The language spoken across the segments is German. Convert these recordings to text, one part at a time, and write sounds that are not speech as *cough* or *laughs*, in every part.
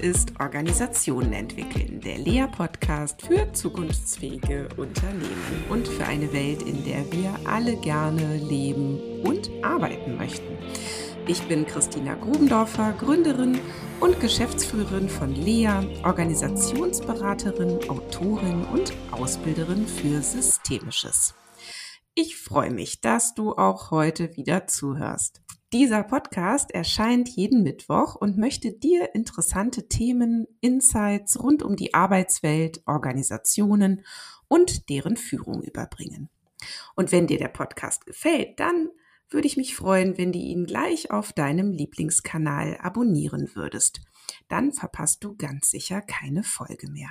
Ist Organisationen entwickeln, der Lea-Podcast für zukunftsfähige Unternehmen und für eine Welt, in der wir alle gerne leben und arbeiten möchten. Ich bin Christina Grubendorfer, Gründerin und Geschäftsführerin von Lea, Organisationsberaterin, Autorin und Ausbilderin für Systemisches. Ich freue mich, dass du auch heute wieder zuhörst. Dieser Podcast erscheint jeden Mittwoch und möchte dir interessante Themen, Insights rund um die Arbeitswelt, Organisationen und deren Führung überbringen. Und wenn dir der Podcast gefällt, dann würde ich mich freuen, wenn du ihn gleich auf deinem Lieblingskanal abonnieren würdest. Dann verpasst du ganz sicher keine Folge mehr.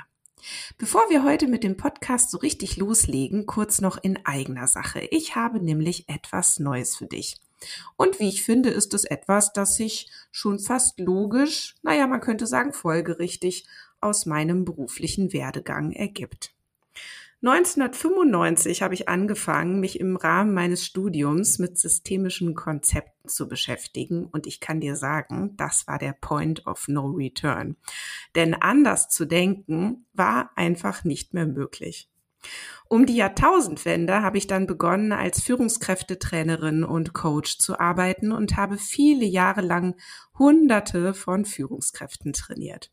Bevor wir heute mit dem Podcast so richtig loslegen, kurz noch in eigener Sache. Ich habe nämlich etwas Neues für dich. Und wie ich finde, ist es etwas, das sich schon fast logisch, naja, man könnte sagen folgerichtig, aus meinem beruflichen Werdegang ergibt. 1995 habe ich angefangen, mich im Rahmen meines Studiums mit systemischen Konzepten zu beschäftigen und ich kann dir sagen, das war der Point of No Return. Denn anders zu denken war einfach nicht mehr möglich. Um die Jahrtausendwende habe ich dann begonnen, als Führungskräftetrainerin und Coach zu arbeiten und habe viele Jahre lang Hunderte von Führungskräften trainiert.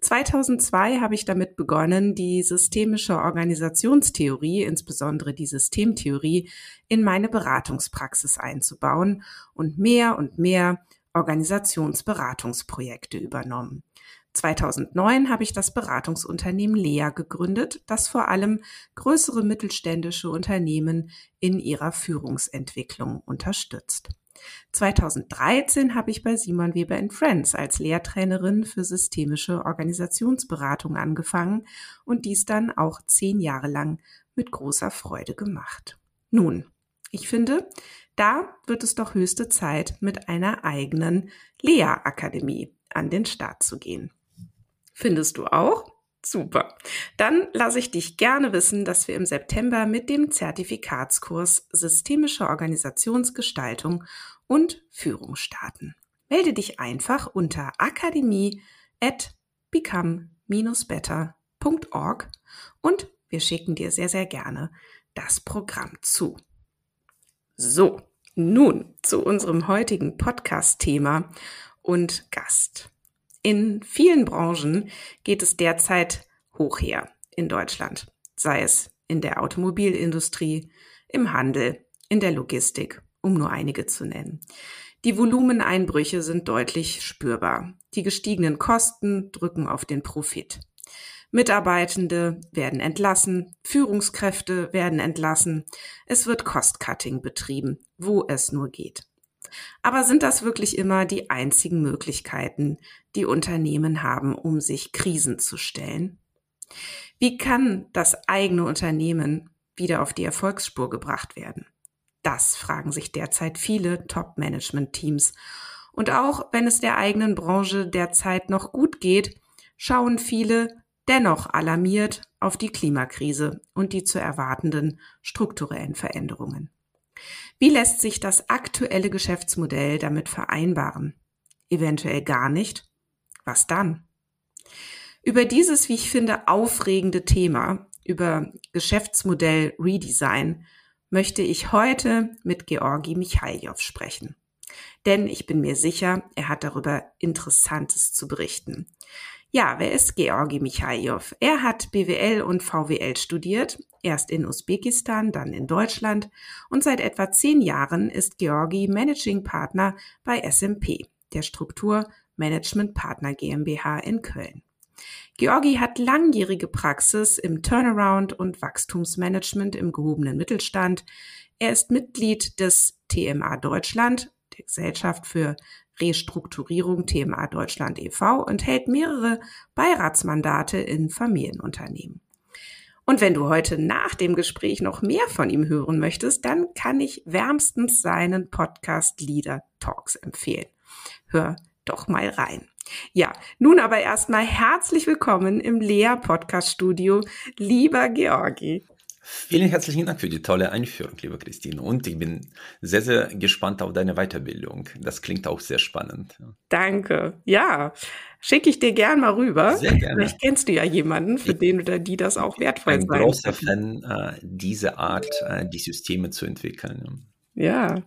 2002 habe ich damit begonnen, die systemische Organisationstheorie, insbesondere die Systemtheorie, in meine Beratungspraxis einzubauen und mehr und mehr Organisationsberatungsprojekte übernommen. 2009 habe ich das Beratungsunternehmen Lea gegründet, das vor allem größere mittelständische Unternehmen in ihrer Führungsentwicklung unterstützt. 2013 habe ich bei Simon Weber Friends als Lehrtrainerin für systemische Organisationsberatung angefangen und dies dann auch zehn Jahre lang mit großer Freude gemacht. Nun, ich finde, da wird es doch höchste Zeit, mit einer eigenen Lea-Akademie an den Start zu gehen. Findest du auch? Super. Dann lasse ich dich gerne wissen, dass wir im September mit dem Zertifikatskurs Systemische Organisationsgestaltung und Führung starten. Melde dich einfach unter akademie at become-better.org und wir schicken dir sehr, sehr gerne das Programm zu. So, nun zu unserem heutigen Podcast-Thema und Gast. In vielen Branchen geht es derzeit hoch her in Deutschland, sei es in der Automobilindustrie, im Handel, in der Logistik, um nur einige zu nennen. Die Volumeneinbrüche sind deutlich spürbar. Die gestiegenen Kosten drücken auf den Profit. Mitarbeitende werden entlassen, Führungskräfte werden entlassen, es wird Cost-Cutting betrieben, wo es nur geht. Aber sind das wirklich immer die einzigen Möglichkeiten, die Unternehmen haben, um sich Krisen zu stellen? Wie kann das eigene Unternehmen wieder auf die Erfolgsspur gebracht werden? Das fragen sich derzeit viele Top-Management-Teams. Und auch wenn es der eigenen Branche derzeit noch gut geht, schauen viele dennoch alarmiert auf die Klimakrise und die zu erwartenden strukturellen Veränderungen. Wie lässt sich das aktuelle Geschäftsmodell damit vereinbaren? Eventuell gar nicht. Was dann? Über dieses, wie ich finde, aufregende Thema, über Geschäftsmodell Redesign, möchte ich heute mit Georgi Michailov sprechen. Denn ich bin mir sicher, er hat darüber Interessantes zu berichten. Ja, wer ist Georgi Michailov? Er hat BWL und VWL studiert, erst in Usbekistan, dann in Deutschland und seit etwa zehn Jahren ist Georgi Managing Partner bei SMP, der Struktur Management Partner GmbH in Köln. Georgi hat langjährige Praxis im Turnaround und Wachstumsmanagement im gehobenen Mittelstand. Er ist Mitglied des TMA Deutschland, der Gesellschaft für Restrukturierung TMA Deutschland e.V. und hält mehrere Beiratsmandate in Familienunternehmen. Und wenn du heute nach dem Gespräch noch mehr von ihm hören möchtest, dann kann ich wärmstens seinen Podcast Leader Talks empfehlen. Hör doch mal rein. Ja, nun aber erstmal herzlich willkommen im Lea Podcast Studio, lieber Georgi. Vielen herzlichen Dank für die tolle Einführung, liebe Christine. Und ich bin sehr, sehr gespannt auf deine Weiterbildung. Das klingt auch sehr spannend. Danke. Ja, schicke ich dir gern mal rüber. Sehr gerne. Vielleicht kennst du ja jemanden, für ich den oder die das auch wertvoll sein Ich bin ein großer Fan, äh, diese Art, äh, die Systeme zu entwickeln. Ja.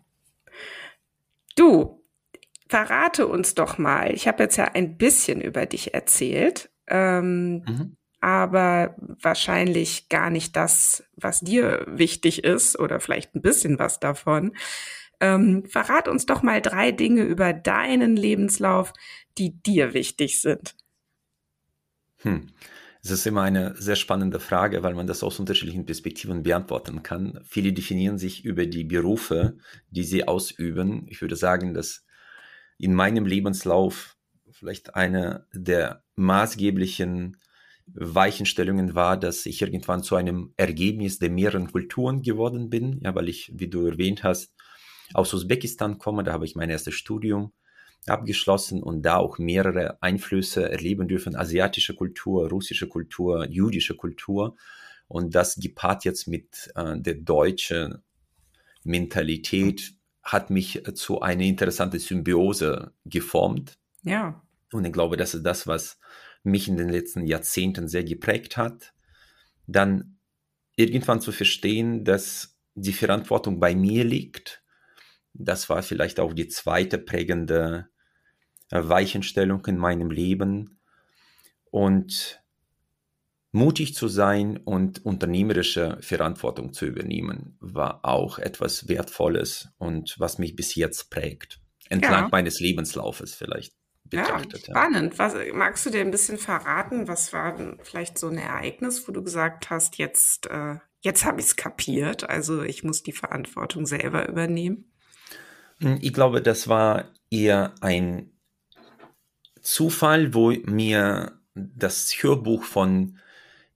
Du, verrate uns doch mal. Ich habe jetzt ja ein bisschen über dich erzählt. Ähm, mhm aber wahrscheinlich gar nicht das, was dir wichtig ist oder vielleicht ein bisschen was davon. Ähm, verrat uns doch mal drei Dinge über deinen Lebenslauf, die dir wichtig sind. Hm. Es ist immer eine sehr spannende Frage, weil man das aus unterschiedlichen Perspektiven beantworten kann. Viele definieren sich über die Berufe, die sie ausüben. Ich würde sagen, dass in meinem Lebenslauf vielleicht eine der maßgeblichen Weichenstellungen war, dass ich irgendwann zu einem Ergebnis der mehreren Kulturen geworden bin, ja, weil ich, wie du erwähnt hast, aus Usbekistan komme, da habe ich mein erstes Studium abgeschlossen und da auch mehrere Einflüsse erleben dürfen, asiatische Kultur, russische Kultur, jüdische Kultur und das gepaart jetzt mit äh, der deutschen Mentalität hat mich zu einer interessanten Symbiose geformt. Ja. Und ich glaube, das ist das, was mich in den letzten Jahrzehnten sehr geprägt hat, dann irgendwann zu verstehen, dass die Verantwortung bei mir liegt. Das war vielleicht auch die zweite prägende Weichenstellung in meinem Leben. Und mutig zu sein und unternehmerische Verantwortung zu übernehmen, war auch etwas Wertvolles und was mich bis jetzt prägt. Entlang ja. meines Lebenslaufes vielleicht betrachtet. Ja, spannend. Was, magst du dir ein bisschen verraten? Was war vielleicht so ein Ereignis, wo du gesagt hast, jetzt, äh, jetzt habe ich es kapiert, also ich muss die Verantwortung selber übernehmen? Hm, ich glaube, das war eher ein Zufall, wo mir das Hörbuch von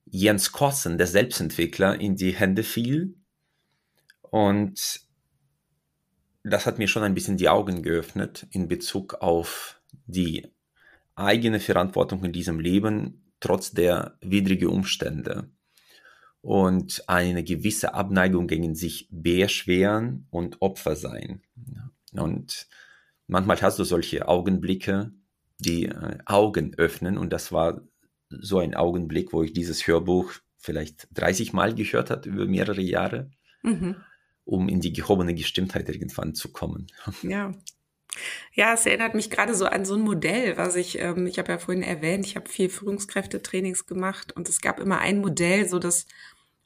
Jens Kossen, der Selbstentwickler, in die Hände fiel. Und das hat mir schon ein bisschen die Augen geöffnet in Bezug auf die eigene Verantwortung in diesem Leben trotz der widrigen Umstände und eine gewisse Abneigung gegen sich beschweren und Opfer sein. Und manchmal hast du solche Augenblicke, die äh, Augen öffnen und das war so ein Augenblick, wo ich dieses Hörbuch vielleicht 30 Mal gehört hat über mehrere Jahre, mhm. um in die gehobene Gestimmtheit irgendwann zu kommen. Ja, ja, es erinnert mich gerade so an so ein Modell, was ich, ähm, ich habe ja vorhin erwähnt, ich habe viel Führungskräftetrainings gemacht und es gab immer ein Modell, so das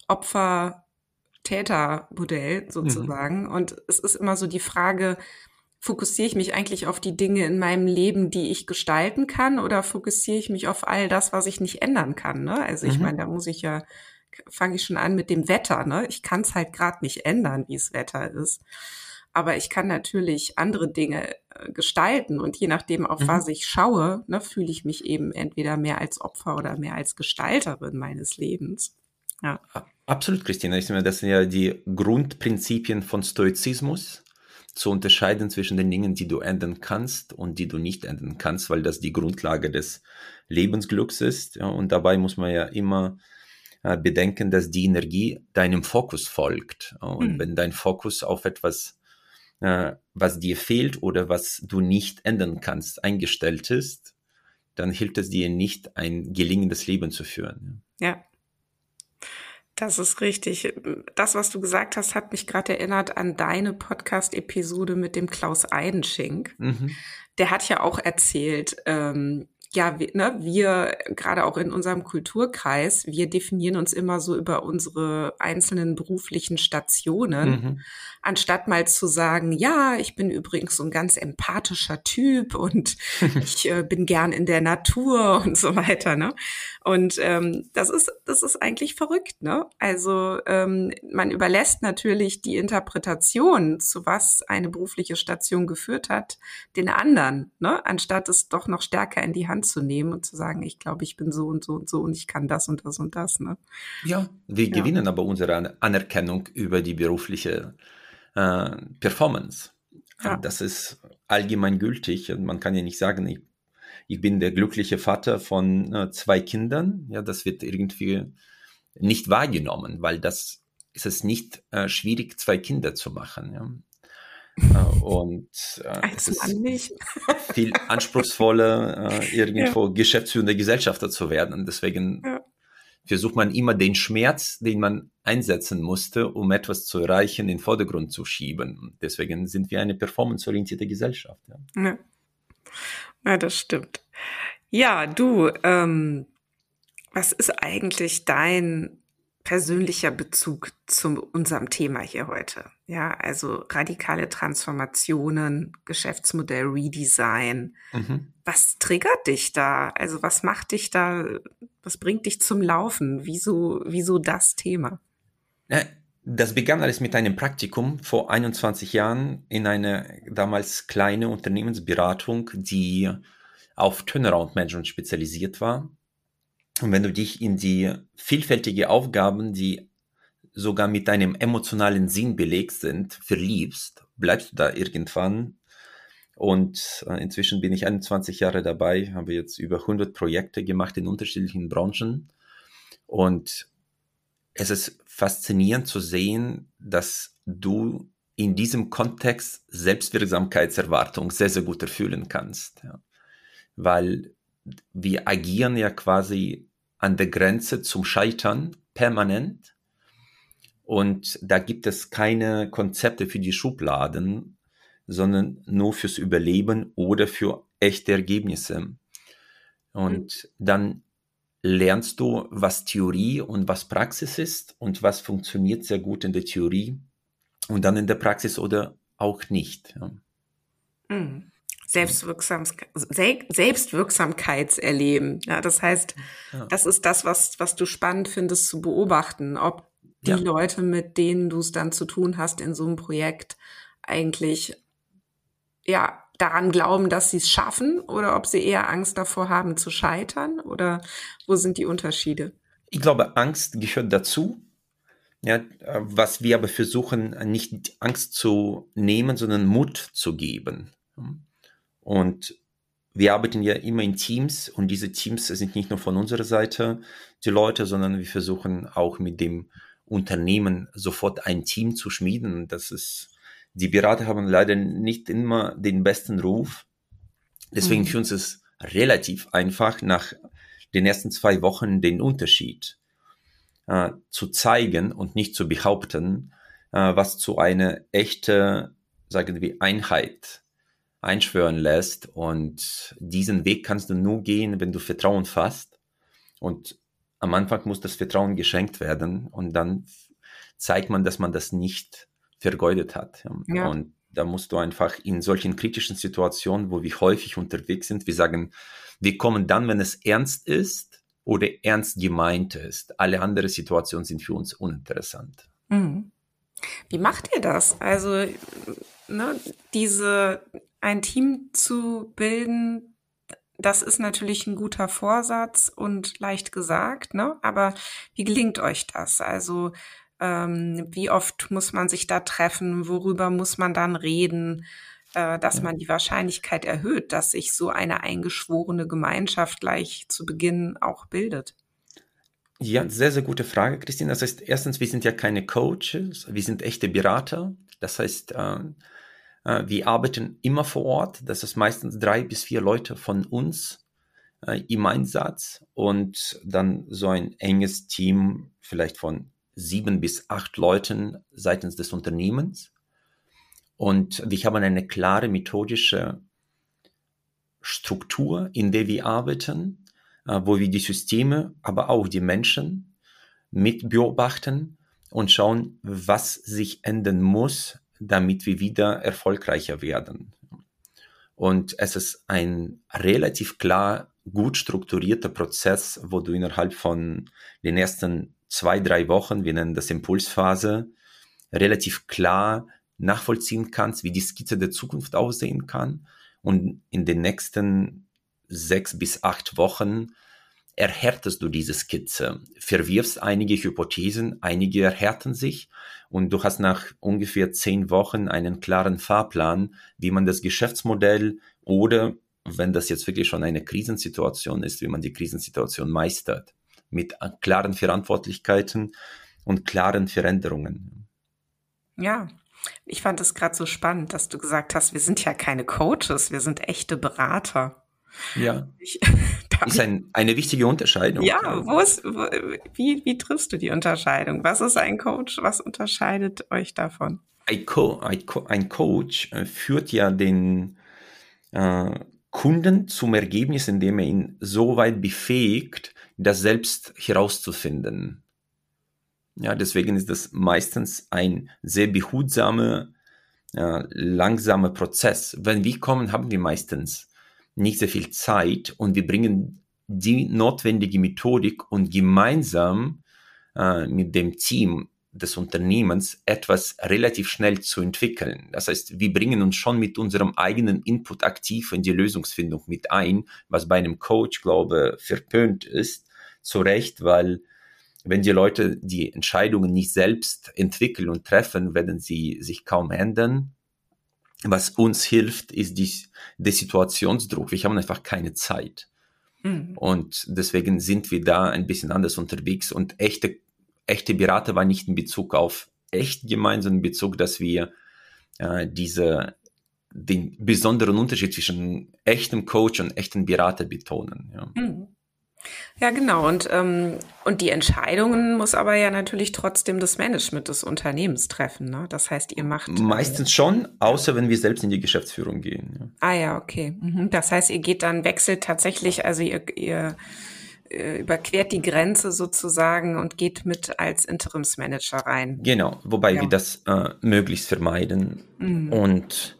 Opfer-Täter-Modell sozusagen. Mhm. Und es ist immer so die Frage, fokussiere ich mich eigentlich auf die Dinge in meinem Leben, die ich gestalten kann, oder fokussiere ich mich auf all das, was ich nicht ändern kann? Ne? Also ich mhm. meine, da muss ich ja, fange ich schon an mit dem Wetter. Ne? Ich kann es halt gerade nicht ändern, wie es Wetter ist. Aber ich kann natürlich andere Dinge äh, gestalten und je nachdem, auf mhm. was ich schaue, ne, fühle ich mich eben entweder mehr als Opfer oder mehr als Gestalterin meines Lebens. Ja. Absolut, Christina. Ich meine, das sind ja die Grundprinzipien von Stoizismus, zu unterscheiden zwischen den Dingen, die du ändern kannst und die du nicht ändern kannst, weil das die Grundlage des Lebensglücks ist. Ja, und dabei muss man ja immer äh, bedenken, dass die Energie deinem Fokus folgt. Und mhm. wenn dein Fokus auf etwas äh, was dir fehlt oder was du nicht ändern kannst, eingestellt ist, dann hilft es dir nicht, ein gelingendes Leben zu führen. Ja. Das ist richtig. Das, was du gesagt hast, hat mich gerade erinnert an deine Podcast-Episode mit dem Klaus Eidenschink. Mhm. Der hat ja auch erzählt, ähm, ja, wir, ne, wir gerade auch in unserem Kulturkreis, wir definieren uns immer so über unsere einzelnen beruflichen Stationen, mhm. anstatt mal zu sagen, ja, ich bin übrigens so ein ganz empathischer Typ und *laughs* ich äh, bin gern in der Natur *laughs* und so weiter. Ne? Und ähm, das ist das ist eigentlich verrückt. Ne? Also ähm, man überlässt natürlich die Interpretation, zu was eine berufliche Station geführt hat, den anderen, ne? anstatt es doch noch stärker in die Hand anzunehmen und zu sagen, ich glaube, ich bin so und so und so und ich kann das und das und das. Ne? Ja, wir ja. gewinnen aber unsere Anerkennung über die berufliche äh, Performance. Ja. Das ist allgemein gültig und man kann ja nicht sagen, ich, ich bin der glückliche Vater von äh, zwei Kindern. Ja, das wird irgendwie nicht wahrgenommen, weil das ist es nicht äh, schwierig, zwei Kinder zu machen. Ja? Äh, und äh, es ist *laughs* viel anspruchsvoller, äh, irgendwo ja. geschäftsführender Gesellschafter zu werden. Und deswegen ja. versucht man immer den Schmerz, den man einsetzen musste, um etwas zu erreichen, in den Vordergrund zu schieben. Deswegen sind wir eine performanceorientierte Gesellschaft. Ja. ja. ja das stimmt. Ja, du, ähm, was ist eigentlich dein persönlicher Bezug zu unserem Thema hier heute. Ja, also radikale Transformationen, Geschäftsmodell Redesign. Mhm. Was triggert dich da? Also was macht dich da, was bringt dich zum Laufen? Wieso, wieso das Thema? Das begann alles mit einem Praktikum vor 21 Jahren in einer damals kleine Unternehmensberatung, die auf Turnaround Management spezialisiert war. Und wenn du dich in die vielfältige Aufgaben, die sogar mit deinem emotionalen Sinn belegt sind, verliebst, bleibst du da irgendwann. Und äh, inzwischen bin ich 21 Jahre dabei, habe jetzt über 100 Projekte gemacht in unterschiedlichen Branchen. Und es ist faszinierend zu sehen, dass du in diesem Kontext Selbstwirksamkeitserwartung sehr, sehr gut erfüllen kannst. Ja. Weil wir agieren ja quasi an der Grenze zum Scheitern permanent. Und da gibt es keine Konzepte für die Schubladen, sondern nur fürs Überleben oder für echte Ergebnisse. Und mhm. dann lernst du, was Theorie und was Praxis ist und was funktioniert sehr gut in der Theorie und dann in der Praxis oder auch nicht. Mhm. Selbstwirksam, Selbstwirksamkeitserleben. Ja, das heißt, ja. das ist das, was, was du spannend findest zu beobachten, ob die ja. Leute, mit denen du es dann zu tun hast in so einem Projekt, eigentlich ja daran glauben, dass sie es schaffen oder ob sie eher Angst davor haben zu scheitern oder wo sind die Unterschiede? Ich glaube, Angst gehört dazu. Ja, was wir aber versuchen, nicht Angst zu nehmen, sondern Mut zu geben. Und wir arbeiten ja immer in Teams und diese Teams sind nicht nur von unserer Seite die Leute, sondern wir versuchen auch mit dem Unternehmen sofort ein Team zu schmieden. Das ist, die Berater haben leider nicht immer den besten Ruf. Deswegen mhm. für uns ist relativ einfach, nach den ersten zwei Wochen den Unterschied äh, zu zeigen und nicht zu behaupten, äh, was zu einer echte, sagen wir, Einheit einschwören lässt. Und diesen Weg kannst du nur gehen, wenn du Vertrauen fasst. Und am Anfang muss das Vertrauen geschenkt werden und dann zeigt man, dass man das nicht vergeudet hat. Ja. Und da musst du einfach in solchen kritischen Situationen, wo wir häufig unterwegs sind, wir sagen, wir kommen dann, wenn es ernst ist oder ernst gemeint ist. Alle anderen Situationen sind für uns uninteressant. Mhm. Wie macht ihr das? Also ne, diese ein Team zu bilden, das ist natürlich ein guter Vorsatz und leicht gesagt, ne? Aber wie gelingt euch das? Also ähm, wie oft muss man sich da treffen? Worüber muss man dann reden? Äh, dass ja. man die Wahrscheinlichkeit erhöht, dass sich so eine eingeschworene Gemeinschaft gleich zu Beginn auch bildet. Ja, sehr, sehr gute Frage, Christine. Das heißt, erstens, wir sind ja keine Coaches, wir sind echte Berater. Das heißt, äh, wir arbeiten immer vor Ort. Das ist meistens drei bis vier Leute von uns äh, im Einsatz und dann so ein enges Team vielleicht von sieben bis acht Leuten seitens des Unternehmens. Und wir haben eine klare methodische Struktur, in der wir arbeiten, äh, wo wir die Systeme, aber auch die Menschen mit beobachten und schauen, was sich ändern muss, damit wir wieder erfolgreicher werden. Und es ist ein relativ klar, gut strukturierter Prozess, wo du innerhalb von den ersten zwei, drei Wochen, wir nennen das Impulsphase, relativ klar nachvollziehen kannst, wie die Skizze der Zukunft aussehen kann. Und in den nächsten sechs bis acht Wochen erhärtest du diese Skizze, verwirfst einige Hypothesen, einige erhärten sich und du hast nach ungefähr zehn Wochen einen klaren Fahrplan, wie man das Geschäftsmodell oder wenn das jetzt wirklich schon eine Krisensituation ist, wie man die Krisensituation meistert. mit klaren Verantwortlichkeiten und klaren Veränderungen. Ja, ich fand es gerade so spannend, dass du gesagt hast, wir sind ja keine Coaches, wir sind echte Berater. Ja. Ich, *laughs* ist ein, eine wichtige Unterscheidung. Ja, wo ist, wo, wie, wie triffst du die Unterscheidung? Was ist ein Coach? Was unterscheidet euch davon? Ein, Co ein Coach äh, führt ja den äh, Kunden zum Ergebnis, indem er ihn so weit befähigt, das selbst herauszufinden. Ja, deswegen ist das meistens ein sehr behutsamer, äh, langsamer Prozess. Wenn wir kommen, haben wir meistens nicht sehr viel Zeit und wir bringen die notwendige Methodik und gemeinsam äh, mit dem Team des Unternehmens etwas relativ schnell zu entwickeln. Das heißt, wir bringen uns schon mit unserem eigenen Input aktiv in die Lösungsfindung mit ein, was bei einem Coach, glaube verpönt ist, zu Recht, weil wenn die Leute die Entscheidungen nicht selbst entwickeln und treffen, werden sie sich kaum ändern. Was uns hilft, ist die, der Situationsdruck. Wir haben einfach keine Zeit. Mhm. Und deswegen sind wir da ein bisschen anders unterwegs und echte echte Berater war nicht in Bezug auf echt gemeint, sondern in Bezug, dass wir äh, diese den besonderen Unterschied zwischen echtem Coach und echtem Berater betonen. Ja. Mhm. Ja, genau. Und, ähm, und die Entscheidungen muss aber ja natürlich trotzdem das Management des Unternehmens treffen. Ne? Das heißt, ihr macht. Meistens äh, schon, außer wenn wir selbst in die Geschäftsführung gehen. Ja. Ah ja, okay. Mhm. Das heißt, ihr geht dann, wechselt tatsächlich, also ihr, ihr äh, überquert die Grenze sozusagen und geht mit als Interimsmanager rein. Genau, wobei ja. wir das äh, möglichst vermeiden mhm. und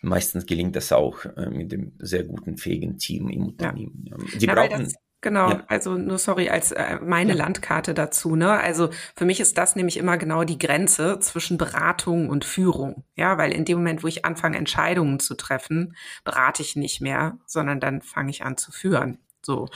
meistens gelingt das auch äh, mit dem sehr guten, fähigen Team im Unternehmen. Ja. Die brauchen das, Genau, ja. also nur sorry, als äh, meine ja. Landkarte dazu, ne? Also für mich ist das nämlich immer genau die Grenze zwischen Beratung und Führung. Ja, weil in dem Moment, wo ich anfange, Entscheidungen zu treffen, berate ich nicht mehr, sondern dann fange ich an zu führen. So.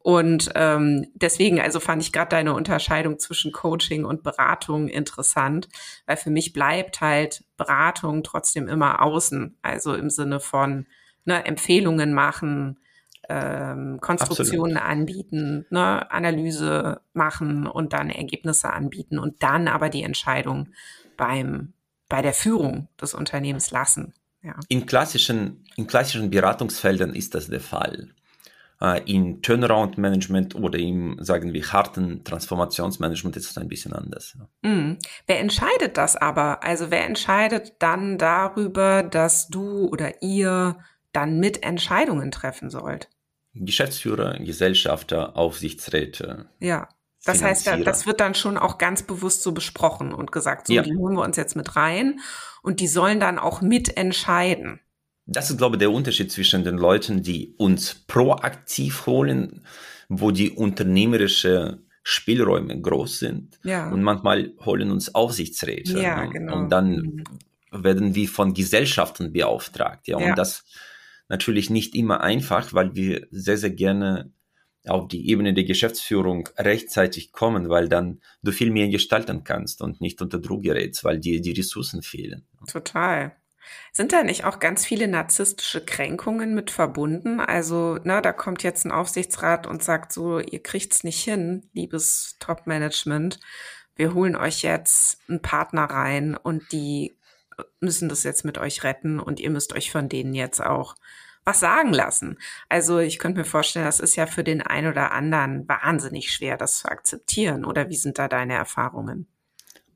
Und ähm, deswegen, also fand ich gerade deine Unterscheidung zwischen Coaching und Beratung interessant, weil für mich bleibt halt Beratung trotzdem immer außen. Also im Sinne von ne, Empfehlungen machen, ähm, Konstruktionen Absolut. anbieten, ne, Analyse machen und dann Ergebnisse anbieten und dann aber die Entscheidung beim bei der Führung des Unternehmens lassen. Ja. In klassischen in klassischen Beratungsfeldern ist das der Fall äh, im Turnaround-Management oder im, sagen wir, harten Transformationsmanagement ist es ein bisschen anders. Mhm. Wer entscheidet das aber? Also wer entscheidet dann darüber, dass du oder ihr dann mit Entscheidungen treffen sollt? Geschäftsführer, Gesellschafter, Aufsichtsräte. Ja. Das heißt, das wird dann schon auch ganz bewusst so besprochen und gesagt, so, ja. die holen wir uns jetzt mit rein und die sollen dann auch mitentscheiden das ist, glaube ich, der Unterschied zwischen den Leuten, die uns proaktiv holen, wo die unternehmerische Spielräume groß sind. Ja. Und manchmal holen uns Aufsichtsräte. Ja, ne? genau. Und dann mhm. werden wir von Gesellschaften beauftragt. Ja, ja. und das natürlich nicht immer einfach, weil wir sehr, sehr gerne auf die Ebene der Geschäftsführung rechtzeitig kommen, weil dann du viel mehr gestalten kannst und nicht unter Druck gerätst, weil dir die Ressourcen fehlen. Total. Sind da nicht auch ganz viele narzisstische Kränkungen mit verbunden? Also, na, da kommt jetzt ein Aufsichtsrat und sagt so, ihr kriegt's nicht hin, liebes Top-Management. Wir holen euch jetzt einen Partner rein und die müssen das jetzt mit euch retten und ihr müsst euch von denen jetzt auch was sagen lassen. Also ich könnte mir vorstellen, das ist ja für den einen oder anderen wahnsinnig schwer, das zu akzeptieren. Oder wie sind da deine Erfahrungen?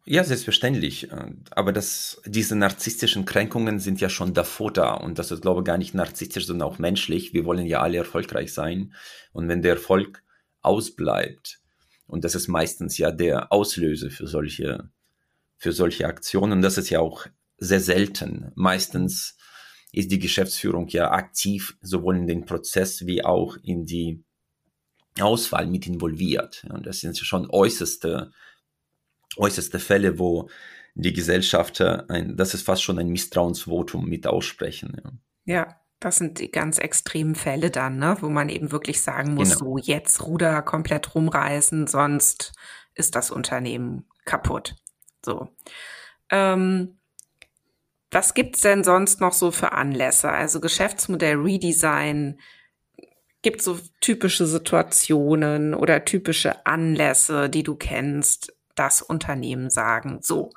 Ja, selbstverständlich. Aber das, diese narzisstischen Kränkungen sind ja schon davor da. Und das ist, glaube ich, gar nicht narzisstisch, sondern auch menschlich. Wir wollen ja alle erfolgreich sein. Und wenn der Erfolg ausbleibt, und das ist meistens ja der Auslöser für solche, für solche Aktionen, und das ist ja auch sehr selten. Meistens ist die Geschäftsführung ja aktiv, sowohl in den Prozess wie auch in die Auswahl mit involviert. Und das sind schon äußerste äußerste Fälle, wo die Gesellschafter ein, das ist fast schon ein Misstrauensvotum mit aussprechen. Ja. ja. Das sind die ganz extremen Fälle dann, ne, wo man eben wirklich sagen muss, genau. so jetzt Ruder komplett rumreißen, sonst ist das Unternehmen kaputt. So. Ähm, was gibt's denn sonst noch so für Anlässe? Also Geschäftsmodell Redesign gibt so typische Situationen oder typische Anlässe, die du kennst, dass Unternehmen sagen, so,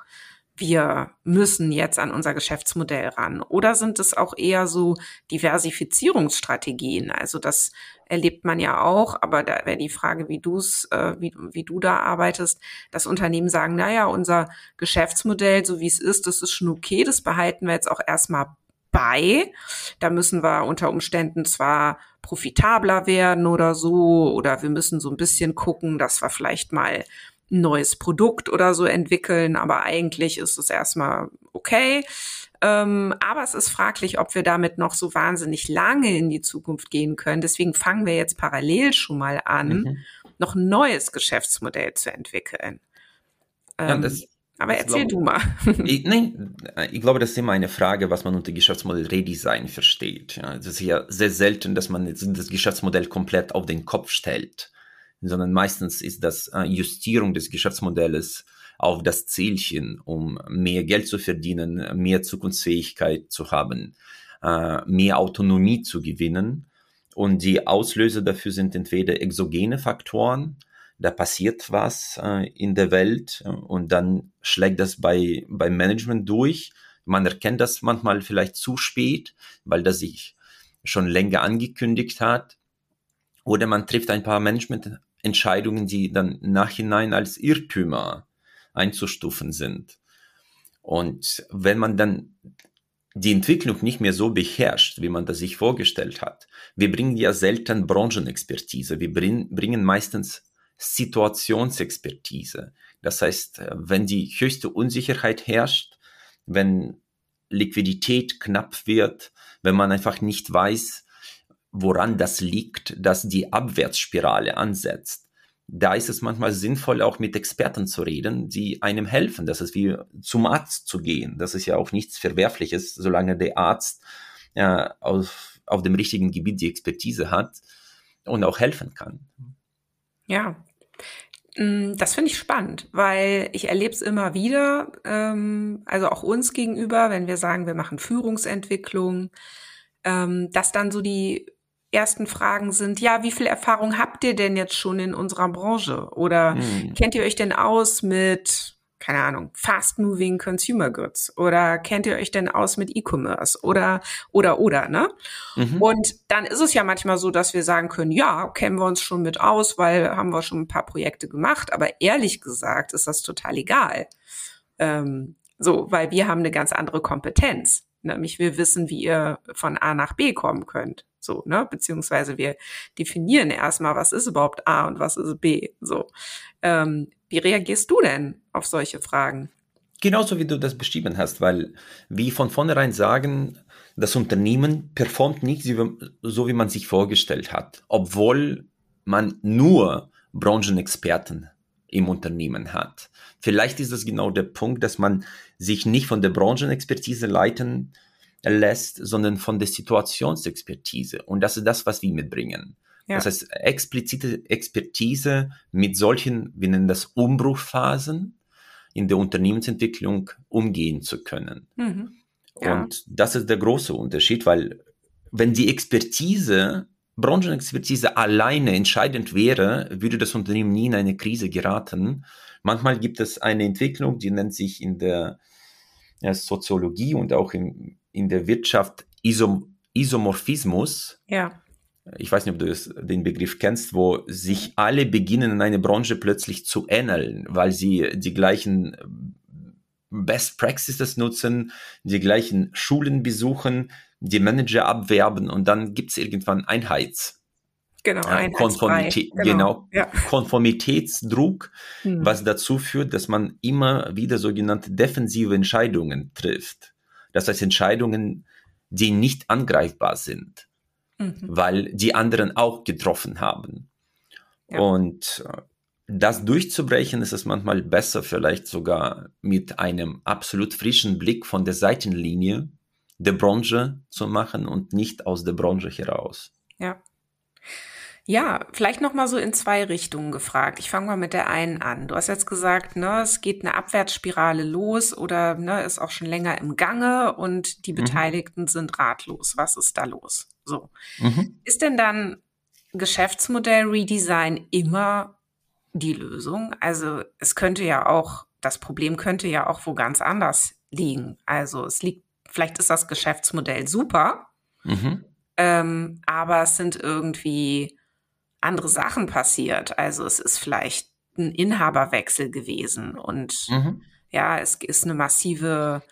wir müssen jetzt an unser Geschäftsmodell ran? Oder sind es auch eher so Diversifizierungsstrategien? Also das erlebt man ja auch, aber da wäre die Frage, wie du es, äh, wie, wie du da arbeitest, dass Unternehmen sagen, naja, unser Geschäftsmodell, so wie es ist, das ist schon okay, das behalten wir jetzt auch erstmal bei. Da müssen wir unter Umständen zwar profitabler werden oder so, oder wir müssen so ein bisschen gucken, dass wir vielleicht mal ein neues Produkt oder so entwickeln, aber eigentlich ist es erstmal okay. Ähm, aber es ist fraglich, ob wir damit noch so wahnsinnig lange in die Zukunft gehen können. Deswegen fangen wir jetzt parallel schon mal an, mhm. noch ein neues Geschäftsmodell zu entwickeln. Ähm, ja, das, aber erzähl glaube, du mal. *laughs* ich, nein, ich glaube, das ist immer eine Frage, was man unter Geschäftsmodell Redesign versteht. Ja, es ist ja sehr selten, dass man das Geschäftsmodell komplett auf den Kopf stellt sondern meistens ist das äh, Justierung des Geschäftsmodells auf das Zielchen, um mehr Geld zu verdienen, mehr Zukunftsfähigkeit zu haben, äh, mehr Autonomie zu gewinnen. Und die Auslöser dafür sind entweder exogene Faktoren, da passiert was äh, in der Welt und dann schlägt das bei, beim Management durch. Man erkennt das manchmal vielleicht zu spät, weil das sich schon länger angekündigt hat. Oder man trifft ein paar Management Entscheidungen, die dann nachhinein als Irrtümer einzustufen sind. Und wenn man dann die Entwicklung nicht mehr so beherrscht, wie man das sich vorgestellt hat, wir bringen ja selten Branchenexpertise, wir bringen meistens Situationsexpertise. Das heißt, wenn die höchste Unsicherheit herrscht, wenn Liquidität knapp wird, wenn man einfach nicht weiß, woran das liegt, dass die Abwärtsspirale ansetzt. Da ist es manchmal sinnvoll, auch mit Experten zu reden, die einem helfen. Das ist wie zum Arzt zu gehen. Das ist ja auch nichts Verwerfliches, solange der Arzt äh, auf, auf dem richtigen Gebiet die Expertise hat und auch helfen kann. Ja, mm, das finde ich spannend, weil ich erlebe es immer wieder, ähm, also auch uns gegenüber, wenn wir sagen, wir machen Führungsentwicklung, ähm, dass dann so die ersten Fragen sind, ja, wie viel Erfahrung habt ihr denn jetzt schon in unserer Branche? Oder mhm. kennt ihr euch denn aus mit, keine Ahnung, fast moving consumer goods? Oder kennt ihr euch denn aus mit E-Commerce? Oder, oder, oder, ne? Mhm. Und dann ist es ja manchmal so, dass wir sagen können, ja, kennen wir uns schon mit aus, weil haben wir schon ein paar Projekte gemacht. Aber ehrlich gesagt ist das total egal. Ähm, so, weil wir haben eine ganz andere Kompetenz. Nämlich wir wissen, wie ihr von A nach B kommen könnt. So, ne? Beziehungsweise wir definieren erstmal, was ist überhaupt A und was ist B. So. Ähm, wie reagierst du denn auf solche Fragen? Genauso wie du das beschrieben hast, weil wie von vornherein sagen, das Unternehmen performt nicht so, wie man sich vorgestellt hat, obwohl man nur Branchenexperten im Unternehmen hat. Vielleicht ist das genau der Punkt, dass man sich nicht von der Branchenexpertise leiten lässt, sondern von der Situationsexpertise. Und das ist das, was wir mitbringen. Ja. Das heißt, explizite Expertise mit solchen, wir nennen das Umbruchphasen in der Unternehmensentwicklung umgehen zu können. Mhm. Ja. Und das ist der große Unterschied, weil wenn die Expertise, Branchenexpertise alleine entscheidend wäre, würde das Unternehmen nie in eine Krise geraten. Manchmal gibt es eine Entwicklung, die nennt sich in der Soziologie und auch im, in der Wirtschaft Isom Isomorphismus. Ja. Ich weiß nicht, ob du das, den Begriff kennst, wo sich alle beginnen in einer Branche plötzlich zu ähneln, weil sie die gleichen Best Practices nutzen, die gleichen Schulen besuchen, die Manager abwerben und dann gibt es irgendwann Einheits. Genau, ja, Konformität, genau, genau ja. Konformitätsdruck, hm. was dazu führt, dass man immer wieder sogenannte defensive Entscheidungen trifft. Das heißt Entscheidungen, die nicht angreifbar sind, mhm. weil die anderen auch getroffen haben. Ja. Und äh, das durchzubrechen, ist es manchmal besser, vielleicht sogar mit einem absolut frischen Blick von der Seitenlinie der Branche zu machen und nicht aus der Branche heraus. Ja. Ja, vielleicht noch mal so in zwei Richtungen gefragt. Ich fange mal mit der einen an. Du hast jetzt gesagt, ne, es geht eine Abwärtsspirale los oder ne, ist auch schon länger im Gange und die mhm. Beteiligten sind ratlos. Was ist da los? So. Mhm. Ist denn dann Geschäftsmodell-Redesign immer die Lösung? Also es könnte ja auch, das Problem könnte ja auch wo ganz anders liegen. Also es liegt, vielleicht ist das Geschäftsmodell super, mhm. ähm, aber es sind irgendwie andere Sachen passiert. Also es ist vielleicht ein Inhaberwechsel gewesen und mhm. ja, es ist eine massive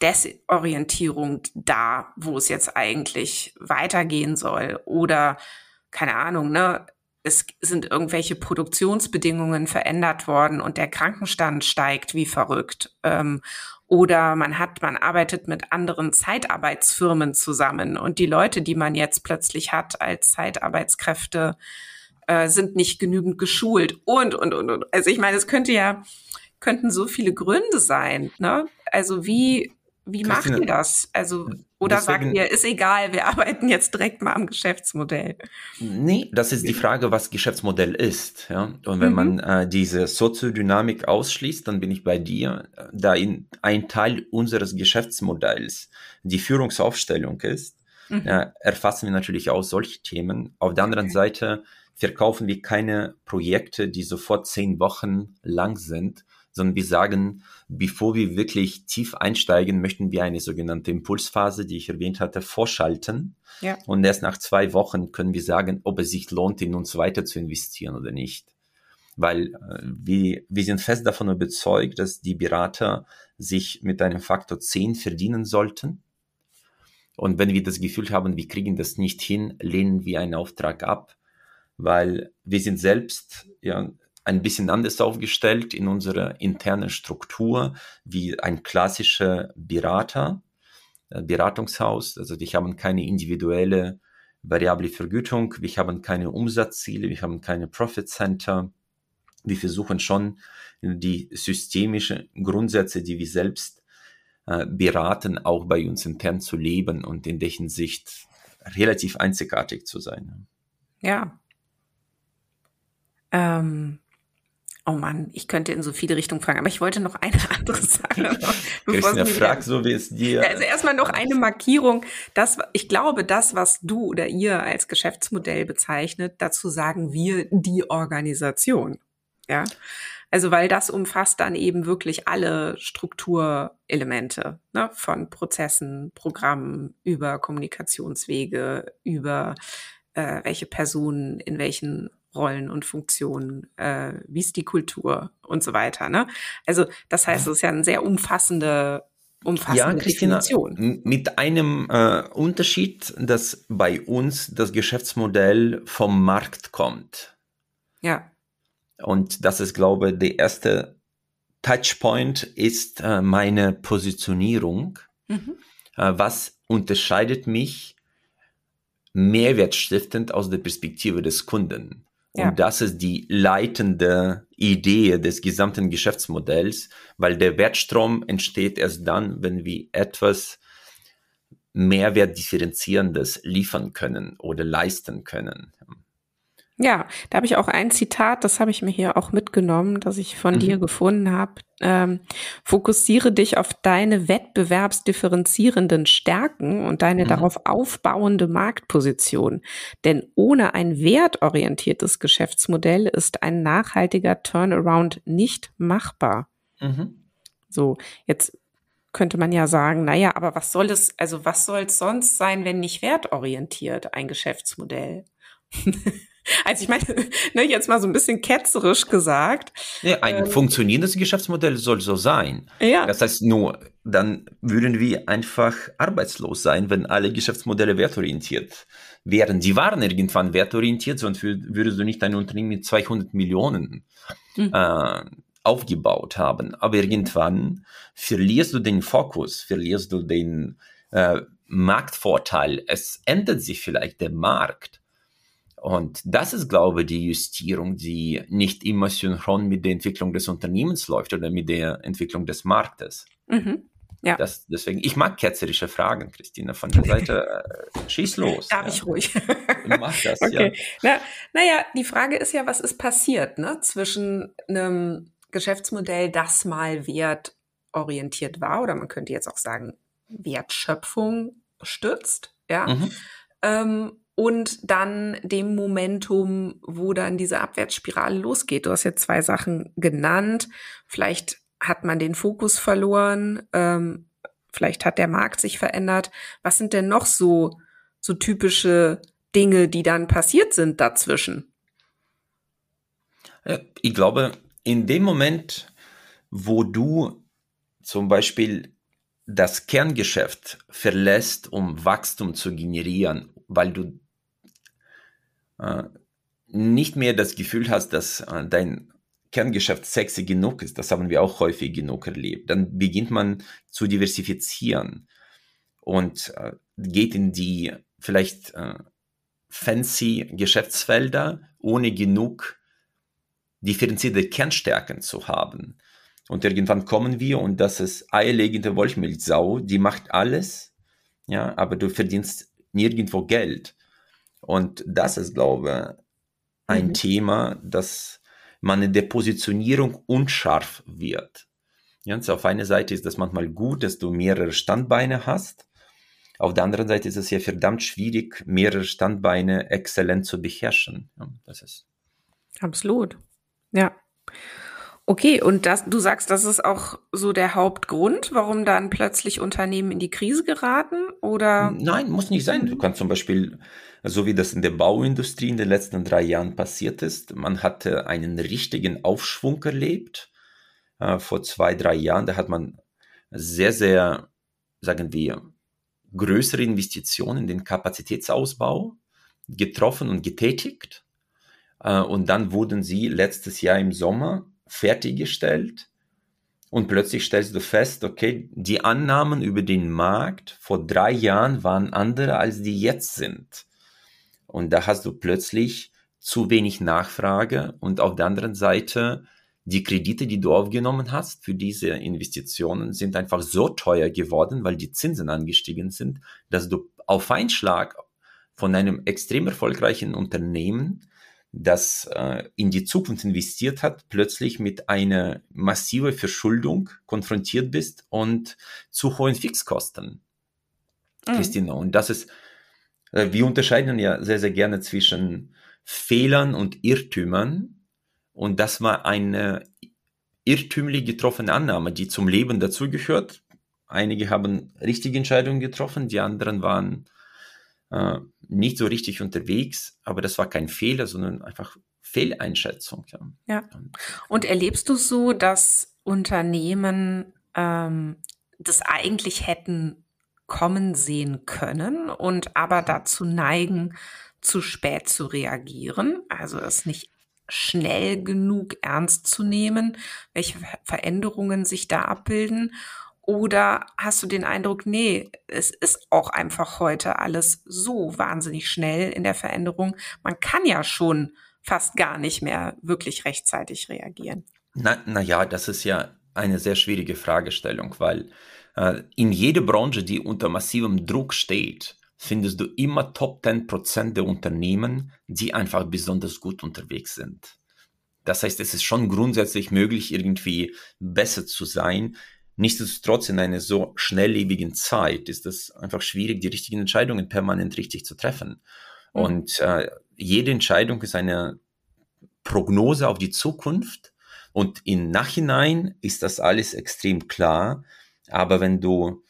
Desorientierung da, wo es jetzt eigentlich weitergehen soll. Oder keine Ahnung, ne? Es sind irgendwelche Produktionsbedingungen verändert worden und der Krankenstand steigt wie verrückt. Ähm, oder man hat, man arbeitet mit anderen Zeitarbeitsfirmen zusammen und die Leute, die man jetzt plötzlich hat als Zeitarbeitskräfte, äh, sind nicht genügend geschult und, und, und, und. Also ich meine, es könnte ja, könnten so viele Gründe sein, ne? Also wie, wie Christine, macht ihr das? Also, oder deswegen, sagt ihr, ist egal, wir arbeiten jetzt direkt mal am Geschäftsmodell? Nee, das ist die Frage, was Geschäftsmodell ist. Ja? Und wenn mhm. man äh, diese Soziodynamik ausschließt, dann bin ich bei dir, da in ein Teil unseres Geschäftsmodells die Führungsaufstellung ist, mhm. äh, erfassen wir natürlich auch solche Themen. Auf der anderen okay. Seite verkaufen wir keine Projekte, die sofort zehn Wochen lang sind, sondern wir sagen, bevor wir wirklich tief einsteigen, möchten wir eine sogenannte Impulsphase, die ich erwähnt hatte, vorschalten. Ja. Und erst nach zwei Wochen können wir sagen, ob es sich lohnt, in uns weiter zu investieren oder nicht. Weil äh, wir, wir sind fest davon überzeugt, dass die Berater sich mit einem Faktor 10 verdienen sollten. Und wenn wir das Gefühl haben, wir kriegen das nicht hin, lehnen wir einen Auftrag ab, weil wir sind selbst ja, ein bisschen anders aufgestellt in unserer internen Struktur wie ein klassischer Berater, äh, Beratungshaus. Also wir haben keine individuelle variable Vergütung, wir haben keine Umsatzziele, wir haben keine Profit Center. Wir versuchen schon die systemischen Grundsätze, die wir selbst äh, beraten, auch bei uns intern zu leben und in der Hinsicht relativ einzigartig zu sein. Ja. Ähm, Oh Mann, ich könnte in so viele Richtungen fragen, aber ich wollte noch eine *laughs* andere Sache. bevor Christina, frag so, wie es dir. Also erstmal noch eine Markierung. Das, ich glaube, das, was du oder ihr als Geschäftsmodell bezeichnet, dazu sagen wir die Organisation. Ja. Also, weil das umfasst dann eben wirklich alle Strukturelemente, ne, von Prozessen, Programmen, über Kommunikationswege, über äh, welche Personen in welchen Rollen und Funktionen, äh, wie ist die Kultur und so weiter. Ne? Also das heißt, es ist ja eine sehr umfassende umfassende ja, Christina, Definition. Mit einem äh, Unterschied, dass bei uns das Geschäftsmodell vom Markt kommt. Ja. Und das ist, glaube ich, der erste Touchpoint ist äh, meine Positionierung. Mhm. Äh, was unterscheidet mich mehrwertstiftend aus der Perspektive des Kunden? Und ja. das ist die leitende Idee des gesamten Geschäftsmodells, weil der Wertstrom entsteht erst dann, wenn wir etwas Mehrwertdifferenzierendes liefern können oder leisten können. Ja, da habe ich auch ein Zitat, das habe ich mir hier auch mitgenommen, das ich von mhm. dir gefunden habe. Ähm, fokussiere dich auf deine wettbewerbsdifferenzierenden Stärken und deine mhm. darauf aufbauende Marktposition. Denn ohne ein wertorientiertes Geschäftsmodell ist ein nachhaltiger Turnaround nicht machbar. Mhm. So, jetzt könnte man ja sagen, naja, aber was soll es, also was soll es sonst sein, wenn nicht wertorientiert, ein Geschäftsmodell? *laughs* *laughs* Also ich meine, *laughs* ne, jetzt mal so ein bisschen ketzerisch gesagt. Ja, ein ähm, funktionierendes Geschäftsmodell soll so sein. Ja. Das heißt nur, dann würden wir einfach arbeitslos sein, wenn alle Geschäftsmodelle wertorientiert wären. Die waren irgendwann wertorientiert, sonst würdest du nicht ein Unternehmen mit 200 Millionen mhm. äh, aufgebaut haben. Aber irgendwann verlierst du den Fokus, verlierst du den äh, Marktvorteil. Es ändert sich vielleicht der Markt. Und das ist, glaube ich, die Justierung, die nicht immer synchron mit der Entwicklung des Unternehmens läuft oder mit der Entwicklung des Marktes. Mhm. Ja. Das, deswegen, ich mag ketzerische Fragen, Christina, von der Seite. Äh, schieß los. Darf ja. ich ruhig? Mach das, *laughs* okay. ja. Na, naja, die Frage ist ja, was ist passiert ne, zwischen einem Geschäftsmodell, das mal wertorientiert war, oder man könnte jetzt auch sagen, Wertschöpfung stützt, ja, mhm. ähm, und dann dem Momentum, wo dann diese Abwärtsspirale losgeht. Du hast jetzt zwei Sachen genannt. Vielleicht hat man den Fokus verloren, ähm, vielleicht hat der Markt sich verändert. Was sind denn noch so, so typische Dinge, die dann passiert sind dazwischen? Ich glaube, in dem Moment, wo du zum Beispiel das Kerngeschäft verlässt, um Wachstum zu generieren, weil du äh, nicht mehr das Gefühl hast, dass äh, dein Kerngeschäft sexy genug ist, das haben wir auch häufig genug erlebt, dann beginnt man zu diversifizieren und äh, geht in die vielleicht äh, fancy Geschäftsfelder, ohne genug differenzierte Kernstärken zu haben. Und irgendwann kommen wir und das ist eierlegende Wollmilchsau, die macht alles, ja, aber du verdienst nirgendwo Geld. Und das ist, glaube ich, ein mhm. Thema, dass man in der Positionierung unscharf wird. Ja, also auf einer Seite ist das manchmal gut, dass du mehrere Standbeine hast. Auf der anderen Seite ist es ja verdammt schwierig, mehrere Standbeine exzellent zu beherrschen. Ja, das ist. Absolut. Ja. Okay, und das, du sagst, das ist auch so der Hauptgrund, warum dann plötzlich Unternehmen in die Krise geraten, oder? Nein, muss nicht sein. Du kannst zum Beispiel, so wie das in der Bauindustrie in den letzten drei Jahren passiert ist, man hatte einen richtigen Aufschwung erlebt. Äh, vor zwei, drei Jahren, da hat man sehr, sehr, sagen wir, größere Investitionen in den Kapazitätsausbau getroffen und getätigt. Äh, und dann wurden sie letztes Jahr im Sommer fertiggestellt und plötzlich stellst du fest, okay, die Annahmen über den Markt vor drei Jahren waren andere, als die jetzt sind. Und da hast du plötzlich zu wenig Nachfrage und auf der anderen Seite die Kredite, die du aufgenommen hast für diese Investitionen, sind einfach so teuer geworden, weil die Zinsen angestiegen sind, dass du auf einen Schlag von einem extrem erfolgreichen Unternehmen das äh, in die Zukunft investiert hat, plötzlich mit einer massiven Verschuldung konfrontiert bist und zu hohen Fixkosten. Mhm. Christina, und das ist, äh, wir unterscheiden ja sehr, sehr gerne zwischen Fehlern und Irrtümern. Und das war eine irrtümlich getroffene Annahme, die zum Leben dazugehört. Einige haben richtige Entscheidungen getroffen, die anderen waren äh, nicht so richtig unterwegs, aber das war kein Fehler, sondern einfach Fehleinschätzung. Ja. ja. Und erlebst du so, dass Unternehmen ähm, das eigentlich hätten kommen sehen können und aber dazu neigen, zu spät zu reagieren, also es nicht schnell genug ernst zu nehmen, welche Veränderungen sich da abbilden oder hast du den Eindruck, nee, es ist auch einfach heute alles so wahnsinnig schnell in der Veränderung. Man kann ja schon fast gar nicht mehr wirklich rechtzeitig reagieren. Na, na ja, das ist ja eine sehr schwierige Fragestellung, weil äh, in jeder Branche, die unter massivem Druck steht, findest du immer Top 10% der Unternehmen, die einfach besonders gut unterwegs sind. Das heißt, es ist schon grundsätzlich möglich, irgendwie besser zu sein, Nichtsdestotrotz in einer so schnelllebigen Zeit ist es einfach schwierig, die richtigen Entscheidungen permanent richtig zu treffen. Mhm. Und äh, jede Entscheidung ist eine Prognose auf die Zukunft. Und im Nachhinein ist das alles extrem klar. Aber wenn du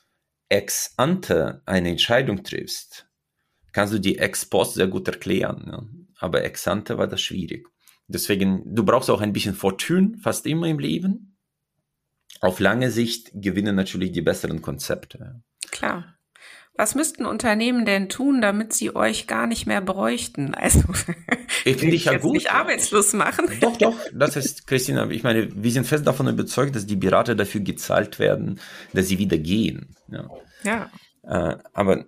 ex ante eine Entscheidung triffst, kannst du die ex post sehr gut erklären. Ja? Aber ex ante war das schwierig. Deswegen, du brauchst auch ein bisschen Fortune, fast immer im Leben auf lange Sicht gewinnen natürlich die besseren Konzepte. Klar. Was müssten Unternehmen denn tun, damit sie euch gar nicht mehr bräuchten? Also *laughs* ich finde ich ja gut. Nicht arbeitslos machen. *laughs* Doch, doch. Das ist Christina. Ich meine, wir sind fest davon überzeugt, dass die Berater dafür gezahlt werden, dass sie wieder gehen. Ja. ja. Äh, aber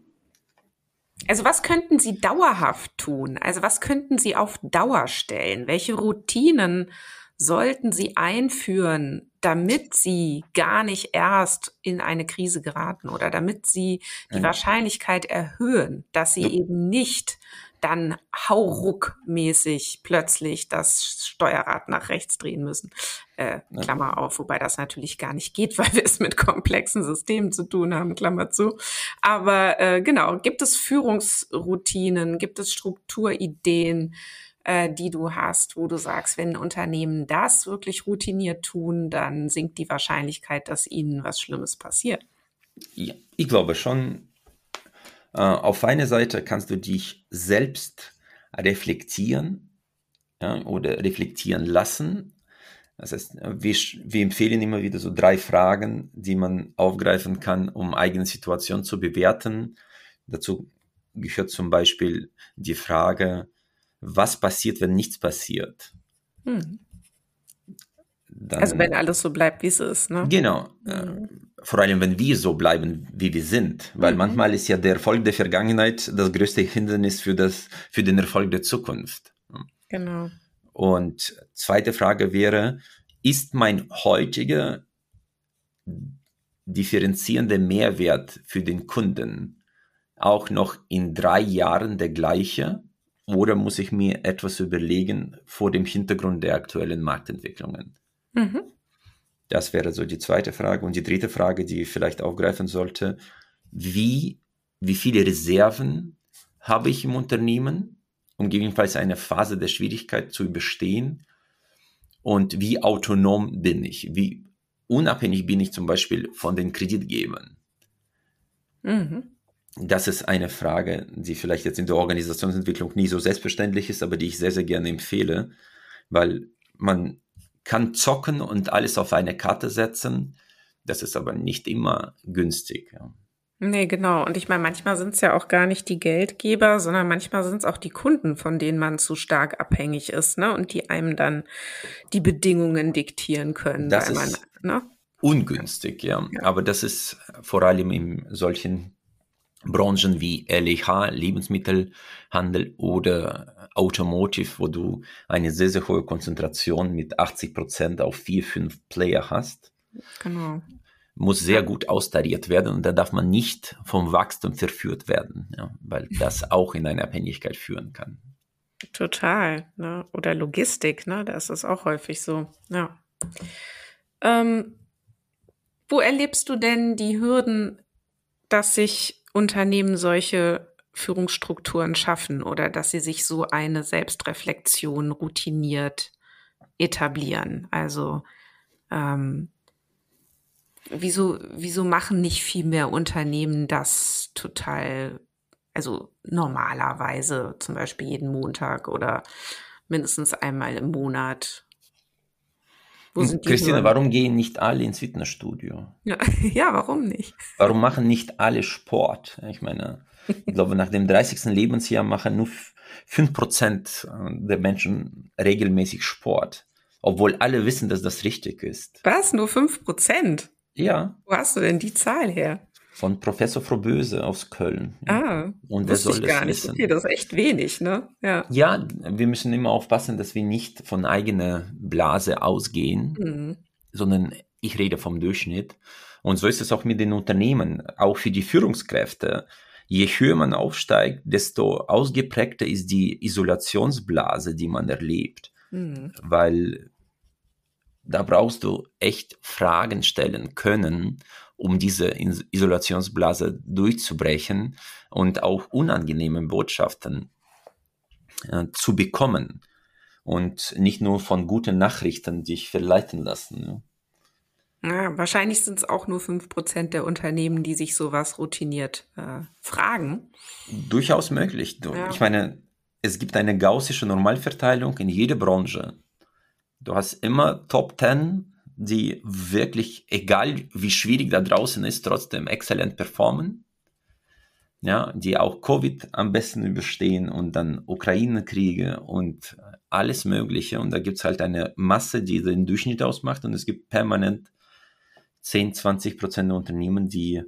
also was könnten Sie dauerhaft tun? Also was könnten Sie auf Dauer stellen? Welche Routinen sollten Sie einführen, damit Sie gar nicht erst in eine Krise geraten oder damit Sie die ja. Wahrscheinlichkeit erhöhen, dass Sie ja. eben nicht dann hauruckmäßig plötzlich das Steuerrad nach rechts drehen müssen. Äh, Klammer auf, wobei das natürlich gar nicht geht, *laughs* weil wir es mit komplexen Systemen zu tun haben, Klammer zu. Aber äh, genau, gibt es Führungsroutinen, gibt es Strukturideen, äh, die du hast, wo du sagst, wenn Unternehmen das wirklich routiniert tun, dann sinkt die Wahrscheinlichkeit, dass ihnen was Schlimmes passiert. Ja, ich glaube schon. Äh, auf einer Seite kannst du dich selbst reflektieren ja, oder reflektieren lassen. Das heißt, wir, wir empfehlen immer wieder so drei Fragen, die man aufgreifen kann, um eigene Situation zu bewerten. Dazu gehört zum Beispiel die Frage, was passiert, wenn nichts passiert? Hm. Dann, also wenn alles so bleibt, wie es ist. Ne? Genau. Mhm. Vor allem, wenn wir so bleiben, wie wir sind. Weil mhm. manchmal ist ja der Erfolg der Vergangenheit das größte Hindernis für, das, für den Erfolg der Zukunft. Genau. Und zweite Frage wäre, ist mein heutiger differenzierender Mehrwert für den Kunden auch noch in drei Jahren der gleiche? Oder muss ich mir etwas überlegen vor dem Hintergrund der aktuellen Marktentwicklungen? Mhm. Das wäre so die zweite Frage. Und die dritte Frage, die ich vielleicht aufgreifen sollte, wie, wie viele Reserven habe ich im Unternehmen, um gegebenenfalls eine Phase der Schwierigkeit zu überstehen? Und wie autonom bin ich? Wie unabhängig bin ich zum Beispiel von den Kreditgebern? Mhm das ist eine Frage, die vielleicht jetzt in der Organisationsentwicklung nie so selbstverständlich ist, aber die ich sehr, sehr gerne empfehle, weil man kann zocken und alles auf eine Karte setzen. Das ist aber nicht immer günstig. Ja. Nee, genau. Und ich meine, manchmal sind es ja auch gar nicht die Geldgeber, sondern manchmal sind es auch die Kunden, von denen man zu stark abhängig ist, ne? Und die einem dann die Bedingungen diktieren können. Das ist man, ne? ungünstig, ja. ja. Aber das ist vor allem in solchen Branchen wie LEH, Lebensmittelhandel oder Automotive, wo du eine sehr, sehr hohe Konzentration mit 80 Prozent auf vier, fünf Player hast. Genau. Muss sehr gut austariert werden und da darf man nicht vom Wachstum verführt werden, ja, weil das *laughs* auch in eine Abhängigkeit führen kann. Total. Ne? Oder Logistik, ne? da ist es auch häufig so. Ja. Ähm, wo erlebst du denn die Hürden, dass sich Unternehmen solche Führungsstrukturen schaffen oder dass sie sich so eine Selbstreflexion routiniert etablieren. Also ähm, wieso, wieso machen nicht viel mehr Unternehmen das total, also normalerweise, zum Beispiel jeden Montag oder mindestens einmal im Monat Christine, Hürden? warum gehen nicht alle ins Fitnessstudio? Ja, *laughs* ja, warum nicht? Warum machen nicht alle Sport? Ich meine, *laughs* ich glaube, nach dem 30. Lebensjahr machen nur 5% der Menschen regelmäßig Sport. Obwohl alle wissen, dass das richtig ist. Was? Nur 5%? Ja. Wo hast du denn die Zahl her? Von Professor Froböse aus Köln. Ah, und wer soll ich gar nicht. Wissen? Okay, das ist echt wenig, ne? Ja. ja, wir müssen immer aufpassen, dass wir nicht von eigener Blase ausgehen, mhm. sondern ich rede vom Durchschnitt. Und so ist es auch mit den Unternehmen, auch für die Führungskräfte. Je höher man aufsteigt, desto ausgeprägter ist die Isolationsblase, die man erlebt. Mhm. Weil da brauchst du echt Fragen stellen können um diese Isolationsblase durchzubrechen und auch unangenehme Botschaften äh, zu bekommen und nicht nur von guten Nachrichten dich verleiten lassen. Ja. ja wahrscheinlich sind es auch nur 5% der Unternehmen, die sich sowas routiniert äh, fragen. Durchaus möglich. Ja. Ich meine, es gibt eine gaussische Normalverteilung in jeder Branche. Du hast immer Top 10 die wirklich, egal wie schwierig da draußen ist, trotzdem exzellent performen. Ja, die auch Covid am besten überstehen und dann Ukraine-Kriege und alles Mögliche. Und da gibt es halt eine Masse, die den Durchschnitt ausmacht. Und es gibt permanent 10, 20 Prozent der Unternehmen, die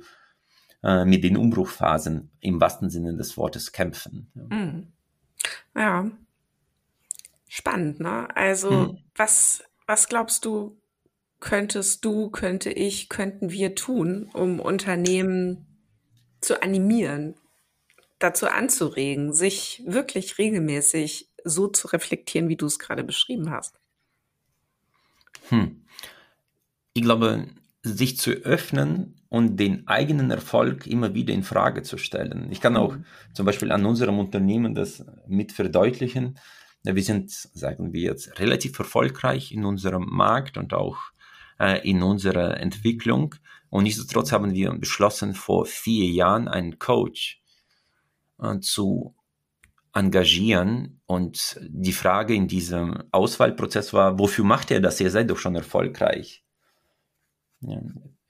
äh, mit den Umbruchphasen im wahrsten Sinne des Wortes kämpfen. Ja. Mhm. Spannend, ne? Also, mhm. was, was glaubst du, könntest du, könnte ich, könnten wir tun, um Unternehmen zu animieren, dazu anzuregen, sich wirklich regelmäßig so zu reflektieren, wie du es gerade beschrieben hast? Hm. Ich glaube, sich zu öffnen und den eigenen Erfolg immer wieder in Frage zu stellen. Ich kann auch mhm. zum Beispiel an unserem Unternehmen das mit verdeutlichen. Wir sind, sagen wir jetzt, relativ erfolgreich in unserem Markt und auch äh, in unserer Entwicklung. Und nichtsdestotrotz haben wir beschlossen, vor vier Jahren einen Coach äh, zu engagieren. Und die Frage in diesem Auswahlprozess war, wofür macht ihr das? Ihr seid doch schon erfolgreich. Ja,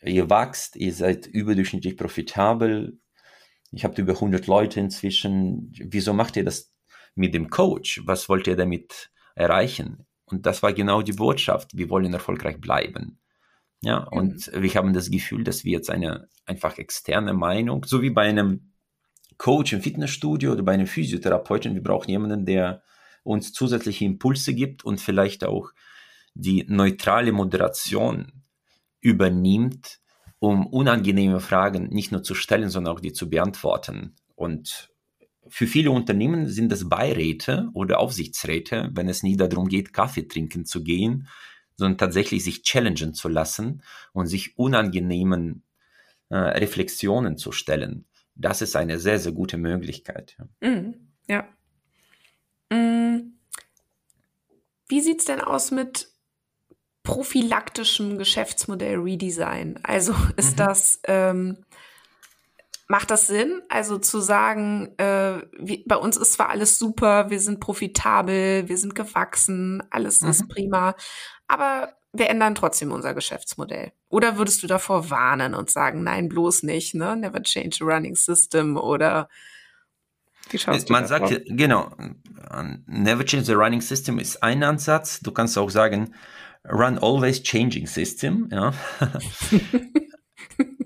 ihr wachst, ihr seid überdurchschnittlich profitabel. Ich habe über 100 Leute inzwischen. Wieso macht ihr das mit dem Coach? Was wollt ihr damit erreichen? Und das war genau die Botschaft. Wir wollen erfolgreich bleiben. Ja, mhm. und wir haben das Gefühl, dass wir jetzt eine einfach externe Meinung, so wie bei einem Coach im Fitnessstudio oder bei einem Physiotherapeuten, wir brauchen jemanden, der uns zusätzliche Impulse gibt und vielleicht auch die neutrale Moderation übernimmt, um unangenehme Fragen nicht nur zu stellen, sondern auch die zu beantworten. Und für viele Unternehmen sind das Beiräte oder Aufsichtsräte, wenn es nie darum geht, Kaffee trinken zu gehen, sondern tatsächlich sich challengen zu lassen und sich unangenehmen äh, Reflexionen zu stellen. Das ist eine sehr, sehr gute Möglichkeit. Mhm, ja. Mhm. Wie sieht's denn aus mit prophylaktischem Geschäftsmodell Redesign? Also ist mhm. das ähm, Macht das Sinn? Also zu sagen, äh, wie, bei uns ist zwar alles super, wir sind profitabel, wir sind gewachsen, alles mhm. ist prima, aber wir ändern trotzdem unser Geschäftsmodell. Oder würdest du davor warnen und sagen, nein, bloß nicht, ne? Never change a running system oder wie schaust Man sagt, genau, never change the running system ist ein Ansatz. Du kannst auch sagen, run always changing system, ja. *laughs* *laughs*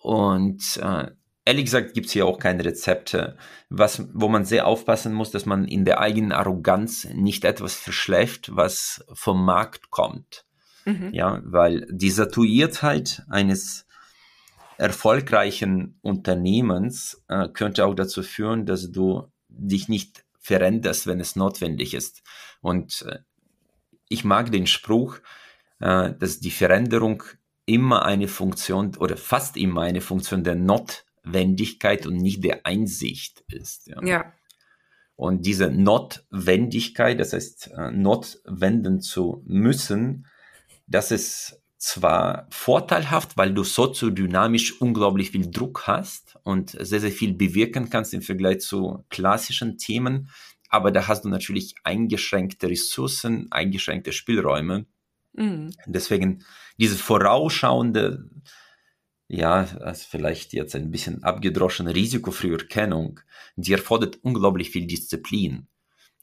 Und äh, ehrlich gesagt gibt es hier auch keine Rezepte, was, wo man sehr aufpassen muss, dass man in der eigenen Arroganz nicht etwas verschläft, was vom Markt kommt. Mhm. Ja, weil die Satuiertheit eines erfolgreichen Unternehmens äh, könnte auch dazu führen, dass du dich nicht veränderst, wenn es notwendig ist. Und äh, ich mag den Spruch, äh, dass die Veränderung immer eine Funktion oder fast immer eine Funktion der Notwendigkeit und nicht der Einsicht ist. Ja. ja. Und diese Notwendigkeit, das heißt, äh, Not wenden zu müssen, das ist zwar vorteilhaft, weil du soziodynamisch unglaublich viel Druck hast und sehr, sehr viel bewirken kannst im Vergleich zu klassischen Themen, aber da hast du natürlich eingeschränkte Ressourcen, eingeschränkte Spielräume. Mhm. Deswegen diese vorausschauende, ja, also vielleicht jetzt ein bisschen abgedroschene Risikofrüherkennung, die erfordert unglaublich viel Disziplin.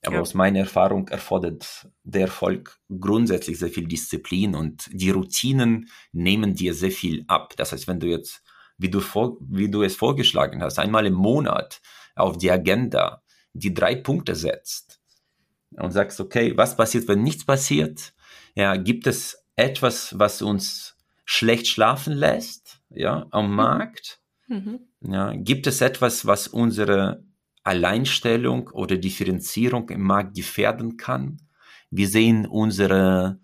Aber ja. aus meiner Erfahrung erfordert der Erfolg grundsätzlich sehr viel Disziplin und die Routinen nehmen dir sehr viel ab. Das heißt, wenn du jetzt, wie du, vor, wie du es vorgeschlagen hast, einmal im Monat auf die Agenda die drei Punkte setzt und sagst, okay, was passiert, wenn nichts passiert? Ja, gibt es etwas, was uns schlecht schlafen lässt, ja, am mhm. Markt? Mhm. Ja, gibt es etwas, was unsere Alleinstellung oder Differenzierung im Markt gefährden kann? Wir sehen unsere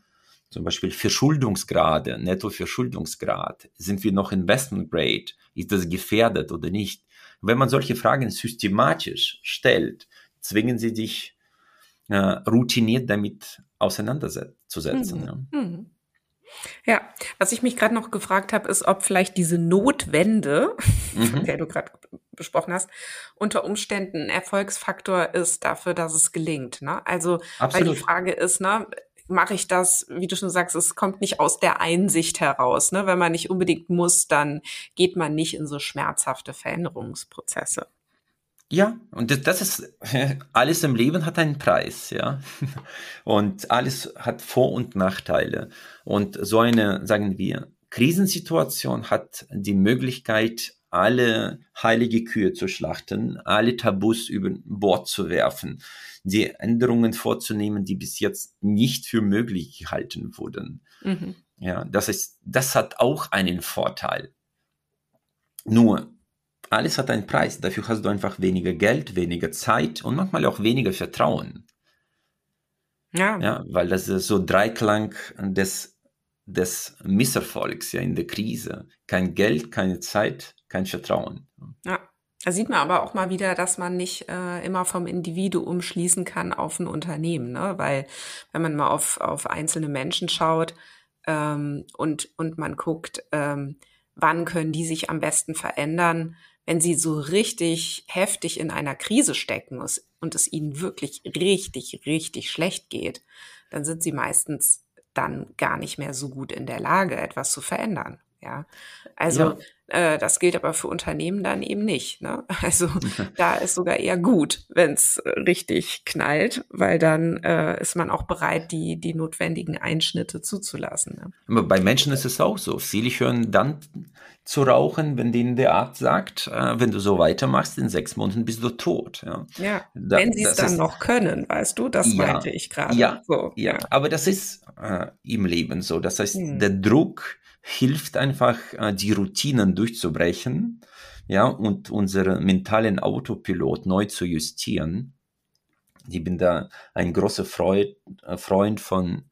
zum Beispiel Verschuldungsgrade, Nettoverschuldungsgrad. Sind wir noch Investment Grade? Ist das gefährdet oder nicht? Wenn man solche Fragen systematisch stellt, zwingen sie dich äh, routiniert damit auseinanderzusetzen. Mhm. Ja. Mhm. Ja, was ich mich gerade noch gefragt habe, ist, ob vielleicht diese Notwende, mhm. von *laughs* der du gerade besprochen hast, unter Umständen ein Erfolgsfaktor ist dafür, dass es gelingt. Ne? Also, Absolut. weil die Frage ist, ne, mache ich das, wie du schon sagst, es kommt nicht aus der Einsicht heraus. Ne? Wenn man nicht unbedingt muss, dann geht man nicht in so schmerzhafte Veränderungsprozesse. Ja, und das, das ist, *laughs* alles im Leben hat einen Preis, ja. *laughs* Und alles hat Vor- und Nachteile. Und so eine, sagen wir, Krisensituation hat die Möglichkeit, alle heilige Kühe zu schlachten, alle Tabus über Bord zu werfen, die Änderungen vorzunehmen, die bis jetzt nicht für möglich gehalten wurden. Mhm. Ja, das ist, das hat auch einen Vorteil. Nur alles hat einen Preis. Dafür hast du einfach weniger Geld, weniger Zeit und manchmal auch weniger Vertrauen. Ja. ja weil das ist so Dreiklang des, des Misserfolgs ja, in der Krise. Kein Geld, keine Zeit, kein Vertrauen. Ja. Da sieht man aber auch mal wieder, dass man nicht äh, immer vom Individuum schließen kann auf ein Unternehmen, ne? Weil wenn man mal auf, auf einzelne Menschen schaut ähm, und, und man guckt, ähm, wann können die sich am besten verändern, wenn sie so richtig heftig in einer Krise stecken und es ihnen wirklich richtig, richtig schlecht geht, dann sind sie meistens dann gar nicht mehr so gut in der Lage, etwas zu verändern. Ja, also ja. Äh, das gilt aber für Unternehmen dann eben nicht. Ne? *laughs* Also *laughs* da ist sogar eher gut, wenn es richtig knallt, weil dann äh, ist man auch bereit, die die notwendigen Einschnitte zuzulassen. Ne? Aber bei Menschen ist es auch so. Viele hören dann zu rauchen, wenn denen der Arzt sagt, äh, wenn du so weitermachst, in sechs Monaten bist du tot. Ja, ja da, wenn sie es dann ist, noch können, weißt du, das ja, meinte ich gerade. Ja, so, ja, ja, aber das ist äh, im Leben so. Das heißt, hm. der Druck hilft einfach, äh, die Routinen durchzubrechen, ja, und unseren mentalen Autopilot neu zu justieren. Ich bin da ein großer Freund, äh, Freund von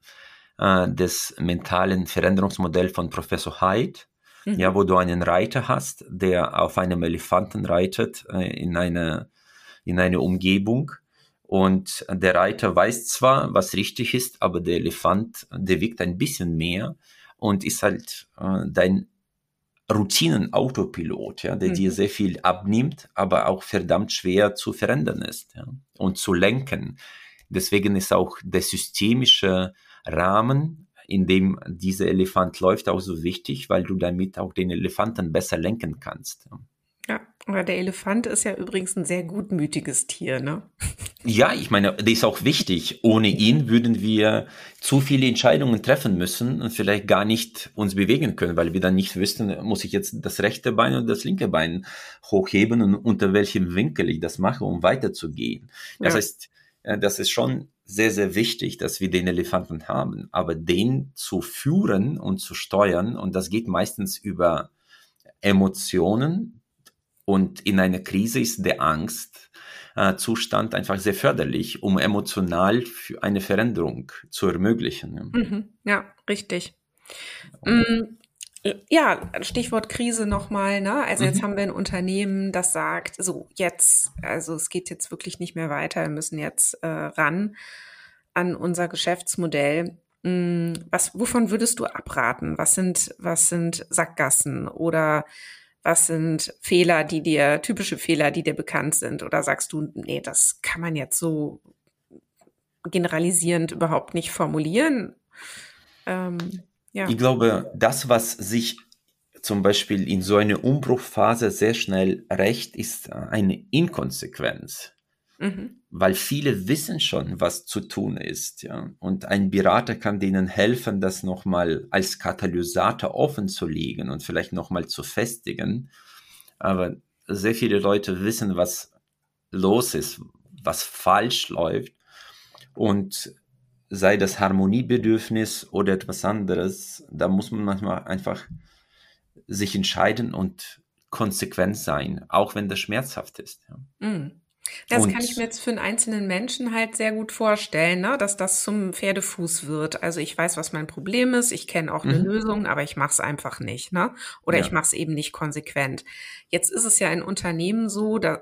äh, des mentalen Veränderungsmodells von Professor Hyde, mhm. ja, wo du einen Reiter hast, der auf einem Elefanten reitet äh, in eine in eine Umgebung und der Reiter weiß zwar, was richtig ist, aber der Elefant, der wiegt ein bisschen mehr und ist halt äh, dein Routinen-Autopilot, ja, der mhm. dir sehr viel abnimmt, aber auch verdammt schwer zu verändern ist ja, und zu lenken. Deswegen ist auch der systemische Rahmen, in dem dieser Elefant läuft, auch so wichtig, weil du damit auch den Elefanten besser lenken kannst. Ja. Aber der Elefant ist ja übrigens ein sehr gutmütiges Tier, ne? Ja, ich meine, der ist auch wichtig. Ohne ihn würden wir zu viele Entscheidungen treffen müssen und vielleicht gar nicht uns bewegen können, weil wir dann nicht wüssten, muss ich jetzt das rechte Bein oder das linke Bein hochheben und unter welchem Winkel ich das mache, um weiterzugehen. Das ja. heißt, äh, das ist schon sehr, sehr wichtig, dass wir den Elefanten haben, aber den zu führen und zu steuern, und das geht meistens über Emotionen, und in einer Krise ist der Angstzustand äh, einfach sehr förderlich, um emotional für eine Veränderung zu ermöglichen. Mhm, ja, richtig. Ja, Stichwort Krise nochmal, ne? Also jetzt mhm. haben wir ein Unternehmen, das sagt, so jetzt, also es geht jetzt wirklich nicht mehr weiter, wir müssen jetzt äh, ran an unser Geschäftsmodell. Mhm, was, wovon würdest du abraten? Was sind, was sind Sackgassen oder was sind Fehler, die dir, typische Fehler, die dir bekannt sind? Oder sagst du, nee, das kann man jetzt so generalisierend überhaupt nicht formulieren? Ähm, ja. Ich glaube, das, was sich zum Beispiel in so einer Umbruchphase sehr schnell rächt, ist eine Inkonsequenz. Mhm. Weil viele wissen schon, was zu tun ist, ja. Und ein Berater kann denen helfen, das nochmal als Katalysator offen zu legen und vielleicht nochmal zu festigen. Aber sehr viele Leute wissen, was los ist, was falsch läuft. Und sei das Harmoniebedürfnis oder etwas anderes, da muss man manchmal einfach sich entscheiden und konsequent sein, auch wenn das schmerzhaft ist. Mm. Das und kann ich mir jetzt für einen einzelnen Menschen halt sehr gut vorstellen, ne? dass das zum Pferdefuß wird. Also ich weiß, was mein Problem ist, ich kenne auch eine mhm. Lösung, aber ich mache es einfach nicht. Ne? Oder ja. ich mache es eben nicht konsequent. Jetzt ist es ja in Unternehmen so, da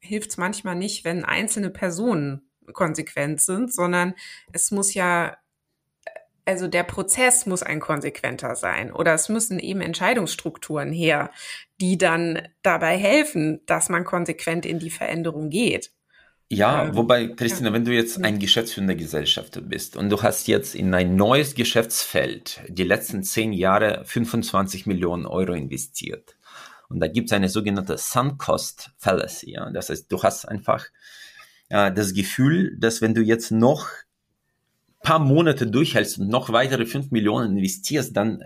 hilft es manchmal nicht, wenn einzelne Personen konsequent sind, sondern es muss ja also der Prozess muss ein konsequenter sein oder es müssen eben Entscheidungsstrukturen her, die dann dabei helfen, dass man konsequent in die Veränderung geht. Ja, ähm, wobei, Christina, ja. wenn du jetzt ein geschäftsführender Gesellschafter bist und du hast jetzt in ein neues Geschäftsfeld die letzten zehn Jahre 25 Millionen Euro investiert und da gibt es eine sogenannte Sunk Cost Fallacy. Ja? Das heißt, du hast einfach äh, das Gefühl, dass wenn du jetzt noch paar Monate durchhältst und noch weitere fünf Millionen investierst, dann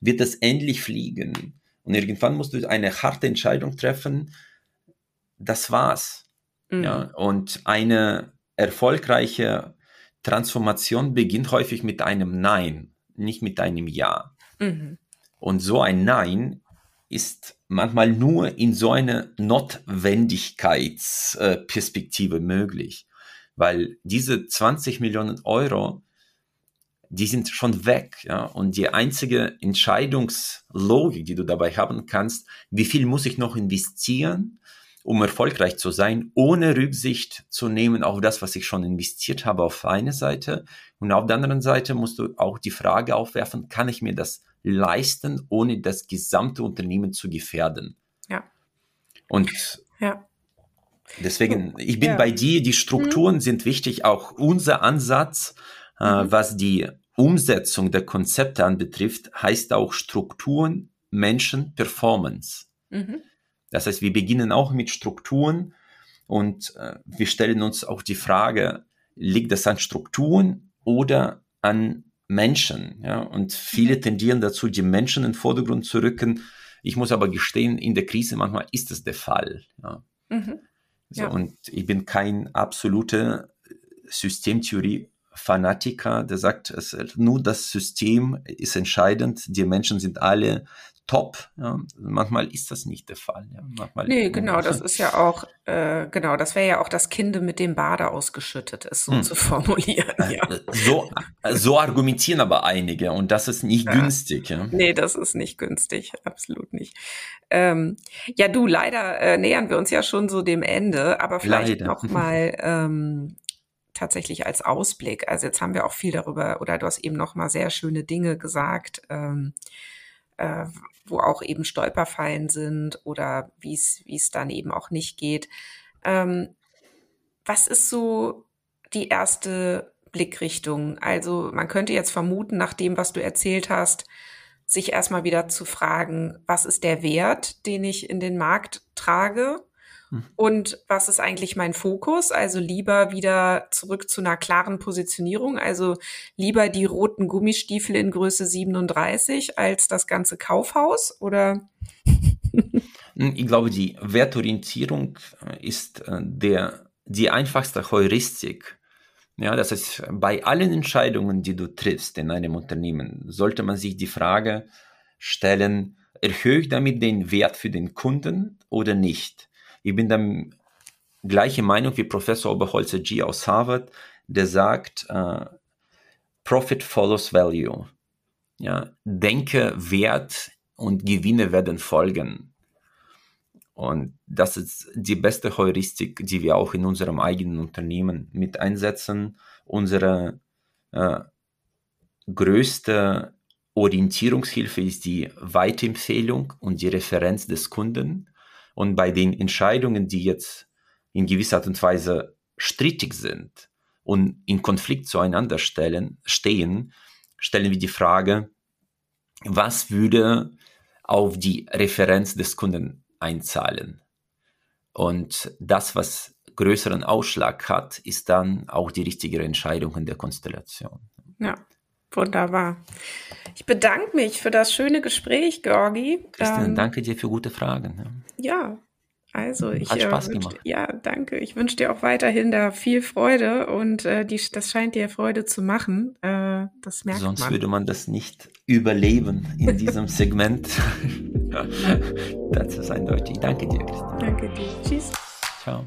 wird das endlich fliegen. Und irgendwann musst du eine harte Entscheidung treffen. Das war's. Mhm. Ja, und eine erfolgreiche Transformation beginnt häufig mit einem Nein, nicht mit einem Ja. Mhm. Und so ein Nein ist manchmal nur in so einer Notwendigkeitsperspektive möglich, weil diese 20 Millionen Euro, die sind schon weg, ja, und die einzige Entscheidungslogik, die du dabei haben kannst, wie viel muss ich noch investieren, um erfolgreich zu sein, ohne Rücksicht zu nehmen auf das, was ich schon investiert habe auf eine Seite. Und auf der anderen Seite musst du auch die Frage aufwerfen, kann ich mir das leisten, ohne das gesamte Unternehmen zu gefährden? Ja. Und ja. deswegen, ich bin ja. bei dir, die Strukturen mhm. sind wichtig, auch unser Ansatz, äh, mhm. was die Umsetzung der Konzepte anbetrifft, heißt auch Strukturen, Menschen, Performance. Mhm. Das heißt, wir beginnen auch mit Strukturen und äh, wir stellen uns auch die Frage, liegt das an Strukturen oder an Menschen? Ja? Und viele mhm. tendieren dazu, die Menschen in den Vordergrund zu rücken. Ich muss aber gestehen, in der Krise manchmal ist das der Fall. Ja? Mhm. So, ja. Und ich bin kein absoluter Systemtheorie-Fanatiker, der sagt, nur das System ist entscheidend, die Menschen sind alle top. Ja. Manchmal ist das nicht der Fall. Ja. Manchmal nee, genau, das ist ja auch, äh, genau, das wäre ja auch das Kind mit dem Bade ausgeschüttet, ist so hm. zu formulieren. Äh, ja. So, so argumentieren aber einige und das ist nicht ja. günstig. Ja. Nee, das ist nicht günstig, absolut nicht. Ähm, ja, du, leider äh, nähern wir uns ja schon so dem Ende, aber vielleicht leider. noch mal ähm, tatsächlich als Ausblick. Also jetzt haben wir auch viel darüber, oder du hast eben noch mal sehr schöne Dinge gesagt. Ähm, äh, wo auch eben Stolperfallen sind oder wie es dann eben auch nicht geht. Ähm, was ist so die erste Blickrichtung? Also man könnte jetzt vermuten, nach dem, was du erzählt hast, sich erstmal wieder zu fragen, was ist der Wert, den ich in den Markt trage? Mhm. Und was ist eigentlich mein Fokus? Also lieber wieder zurück zu einer klaren Positionierung. Also lieber die roten Gummistiefel in Größe 37 als das ganze Kaufhaus oder? *laughs* Ich glaube, die Wertorientierung äh, ist äh, der, die einfachste Heuristik. Ja, das heißt, bei allen Entscheidungen, die du triffst in einem Unternehmen, sollte man sich die Frage stellen, erhöhe ich damit den Wert für den Kunden oder nicht? Ich bin dann gleiche Meinung wie Professor Oberholzer G aus Harvard, der sagt, uh, Profit follows value. Ja, denke, Wert und Gewinne werden folgen. Und das ist die beste Heuristik, die wir auch in unserem eigenen Unternehmen mit einsetzen. Unsere äh, größte Orientierungshilfe ist die Weitempfehlung und die Referenz des Kunden. Und bei den Entscheidungen, die jetzt in gewisser Art und Weise strittig sind und in Konflikt zueinander stellen, stehen, stellen wir die Frage, was würde auf die Referenz des Kunden einzahlen? Und das, was größeren Ausschlag hat, ist dann auch die richtige Entscheidung in der Konstellation. Ja, wunderbar. Ich bedanke mich für das schöne Gespräch, Georgi. Christian, ähm, danke dir für gute Fragen. Ja, also ich Hat äh, Spaß wünsch, gemacht. ja, danke. Ich wünsche dir auch weiterhin da viel Freude und äh, die, das scheint dir Freude zu machen. Äh, das merkt Sonst man. würde man das nicht überleben in diesem Segment. *laughs* das ist eindeutig. Danke dir, Christian. Danke dir. Tschüss. Ciao.